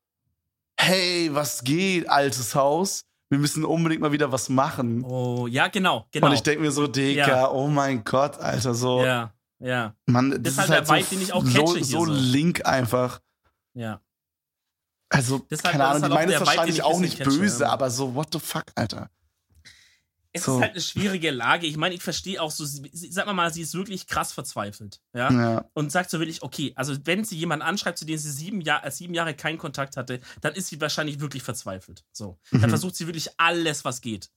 hey, was geht, altes Haus? Wir müssen unbedingt mal wieder was machen. Oh, ja, genau, genau. Und ich denke mir so, Digga, Ja. oh mein Gott, Alter, so, ja, ja, Mann, das, Das ist halt halt, der Vibe, so, den ich auch so, catche hier so so. link einfach. ja. Also, halt- keine Ahnung, halt die meinen es Vibe, wahrscheinlich ich auch nicht catche, böse, aber so, what the fuck, Alter. Es So. ist halt eine schwierige Lage. Ich meine, ich verstehe auch so, sag mal mal, sie ist wirklich krass verzweifelt. Ja. Ja. Und sagt so wirklich, okay, also wenn sie jemanden anschreibt, zu dem sie sieben, Jahr, äh, sieben Jahre keinen Kontakt hatte, dann ist sie wahrscheinlich wirklich verzweifelt. So. Dann Mhm. versucht sie wirklich alles, was geht.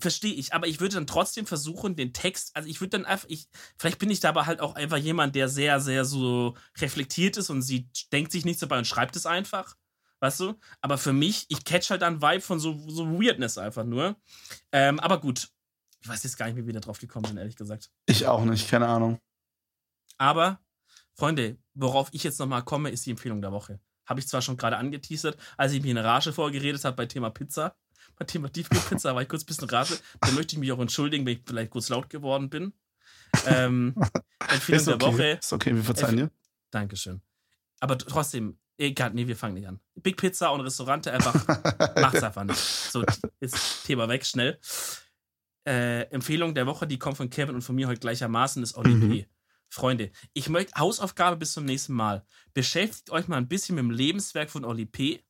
Verstehe ich, aber ich würde dann trotzdem versuchen, den Text, also ich würde dann einfach, ich, vielleicht bin ich da aber halt auch einfach jemand, der sehr, sehr so reflektiert ist und sie denkt sich nichts dabei und schreibt es einfach. Weißt du? Aber für mich, ich catch halt einen Vibe von so, so Weirdness einfach nur. Ähm, aber gut. Ich weiß jetzt gar nicht, wie wir da drauf gekommen sind, ehrlich gesagt. Ich auch nicht, keine Ahnung. Aber, Freunde, worauf ich jetzt nochmal komme, ist die Empfehlung der Woche. Habe ich zwar schon gerade angeteasert, als ich mir in Rage vorgeredet habe bei Thema Pizza. Thema Tiefkühlpizza war ich kurz ein bisschen Rage. Da möchte ich mich auch entschuldigen, wenn ich vielleicht kurz laut geworden bin. Ähm, <laughs> Empfehlung Ist der okay, Woche. ist okay, wir verzeihen dir. Dankeschön. Aber trotzdem, egal, nee, wir fangen nicht an. Big Pizza und Restaurante einfach, <laughs> macht's einfach nicht. So, jetzt Thema weg, schnell. Äh, Empfehlung der Woche, die kommt von Kevin und von mir heute gleichermaßen, ist Oli Mhm. P. Freunde, ich möchte Hausaufgabe bis zum nächsten Mal. Beschäftigt euch mal ein bisschen mit dem Lebenswerk von Oli P.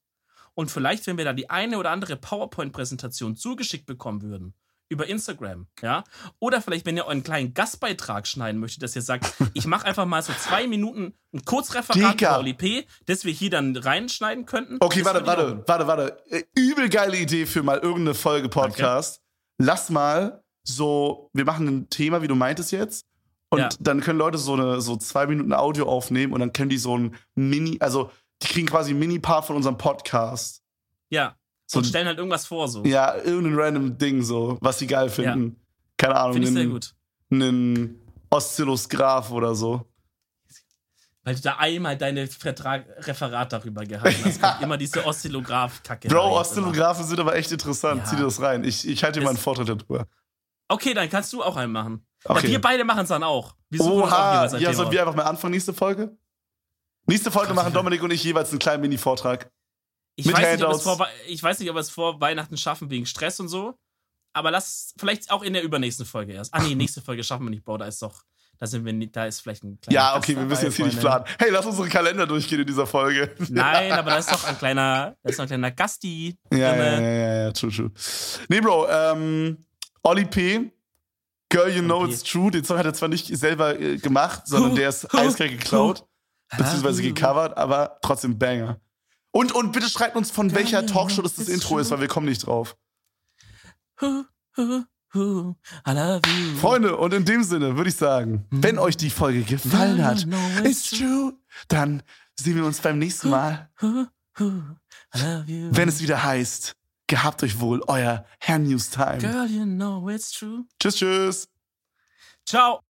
Und vielleicht, wenn wir da die eine oder andere PowerPoint-Präsentation zugeschickt bekommen würden, über Instagram, ja, oder vielleicht, wenn ihr euren kleinen Gastbeitrag schneiden möchtet, dass ihr sagt, <laughs> ich mache einfach mal so zwei Minuten ein Kurzreferat Digga. über P., das wir hier dann reinschneiden könnten. Okay, warte, warte, warte, warte. Äh, Übel geile Idee für mal irgendeine Folge Podcast. Lass mal so, wir machen ein Thema, wie du meintest jetzt. Und Ja. dann können Leute so eine so zwei Minuten Audio aufnehmen und dann können die so ein Mini, also die kriegen quasi ein Mini-Part von unserem Podcast. Ja, So und stellen halt irgendwas vor, so. Ja, irgendein random Ding so, was sie geil finden. Keine Ahnung, Finde ich sehr einen, gut. einen Oszillosgraph oder so. Weil du da einmal deine Vertrag Referat darüber gehalten hast. <laughs> Kommt immer diese Oszillograph-Kacke. Bro. Oszillographen sind aber echt interessant. Ja. Zieh dir das rein. Ich, ich halte dir mal einen Vortritt darüber. Okay, dann kannst du auch einen machen. Okay. Ja, wir beide machen es dann auch. Wir auch Oha, ein ja, sollen wir einfach mal anfangen, nächste Folge? Nächste Folge machen. Dominik und ich jeweils einen kleinen Mini-Vortrag. Ich Mit weiß, nicht, ob es Handouts. vor, ich weiß nicht, ob wir es vor Weihnachten schaffen wegen Stress und so. Aber lass vielleicht auch in der übernächsten Folge erst. Ah nee, <laughs> nächste Folge schaffen wir nicht, Bro. Da ist doch, da sind wir nicht, da ist vielleicht ein kleiner. Ja, Gast okay, wir dabei, müssen jetzt hier nicht planen. Hey, lass unsere Kalender durchgehen in dieser Folge. <laughs> Nein, aber da ist doch ein kleiner, da ist noch ein kleiner Gasti. Ja, ja, ja, ja, ja, true, true. Nee, Bro, ähm, Oli P., Girl, you know P. it's true. Den Song hat er zwar nicht selber äh, gemacht, sondern der ist eiskalt geklaut, beziehungsweise gecovert, aber trotzdem Banger. Und, und bitte schreibt uns, von welcher you Talkshow das das Intro ist, weil wir kommen nicht drauf. Hu, hu, hu, I love you. Freunde, und in dem Sinne würde ich sagen, wenn euch die Folge gefallen hat, it's true, dann sehen wir uns beim nächsten Mal, wenn es wieder heißt, gehabt euch wohl, euer Herr News Time. Girl, you know it's true. Tschüss, tschüss. Ciao.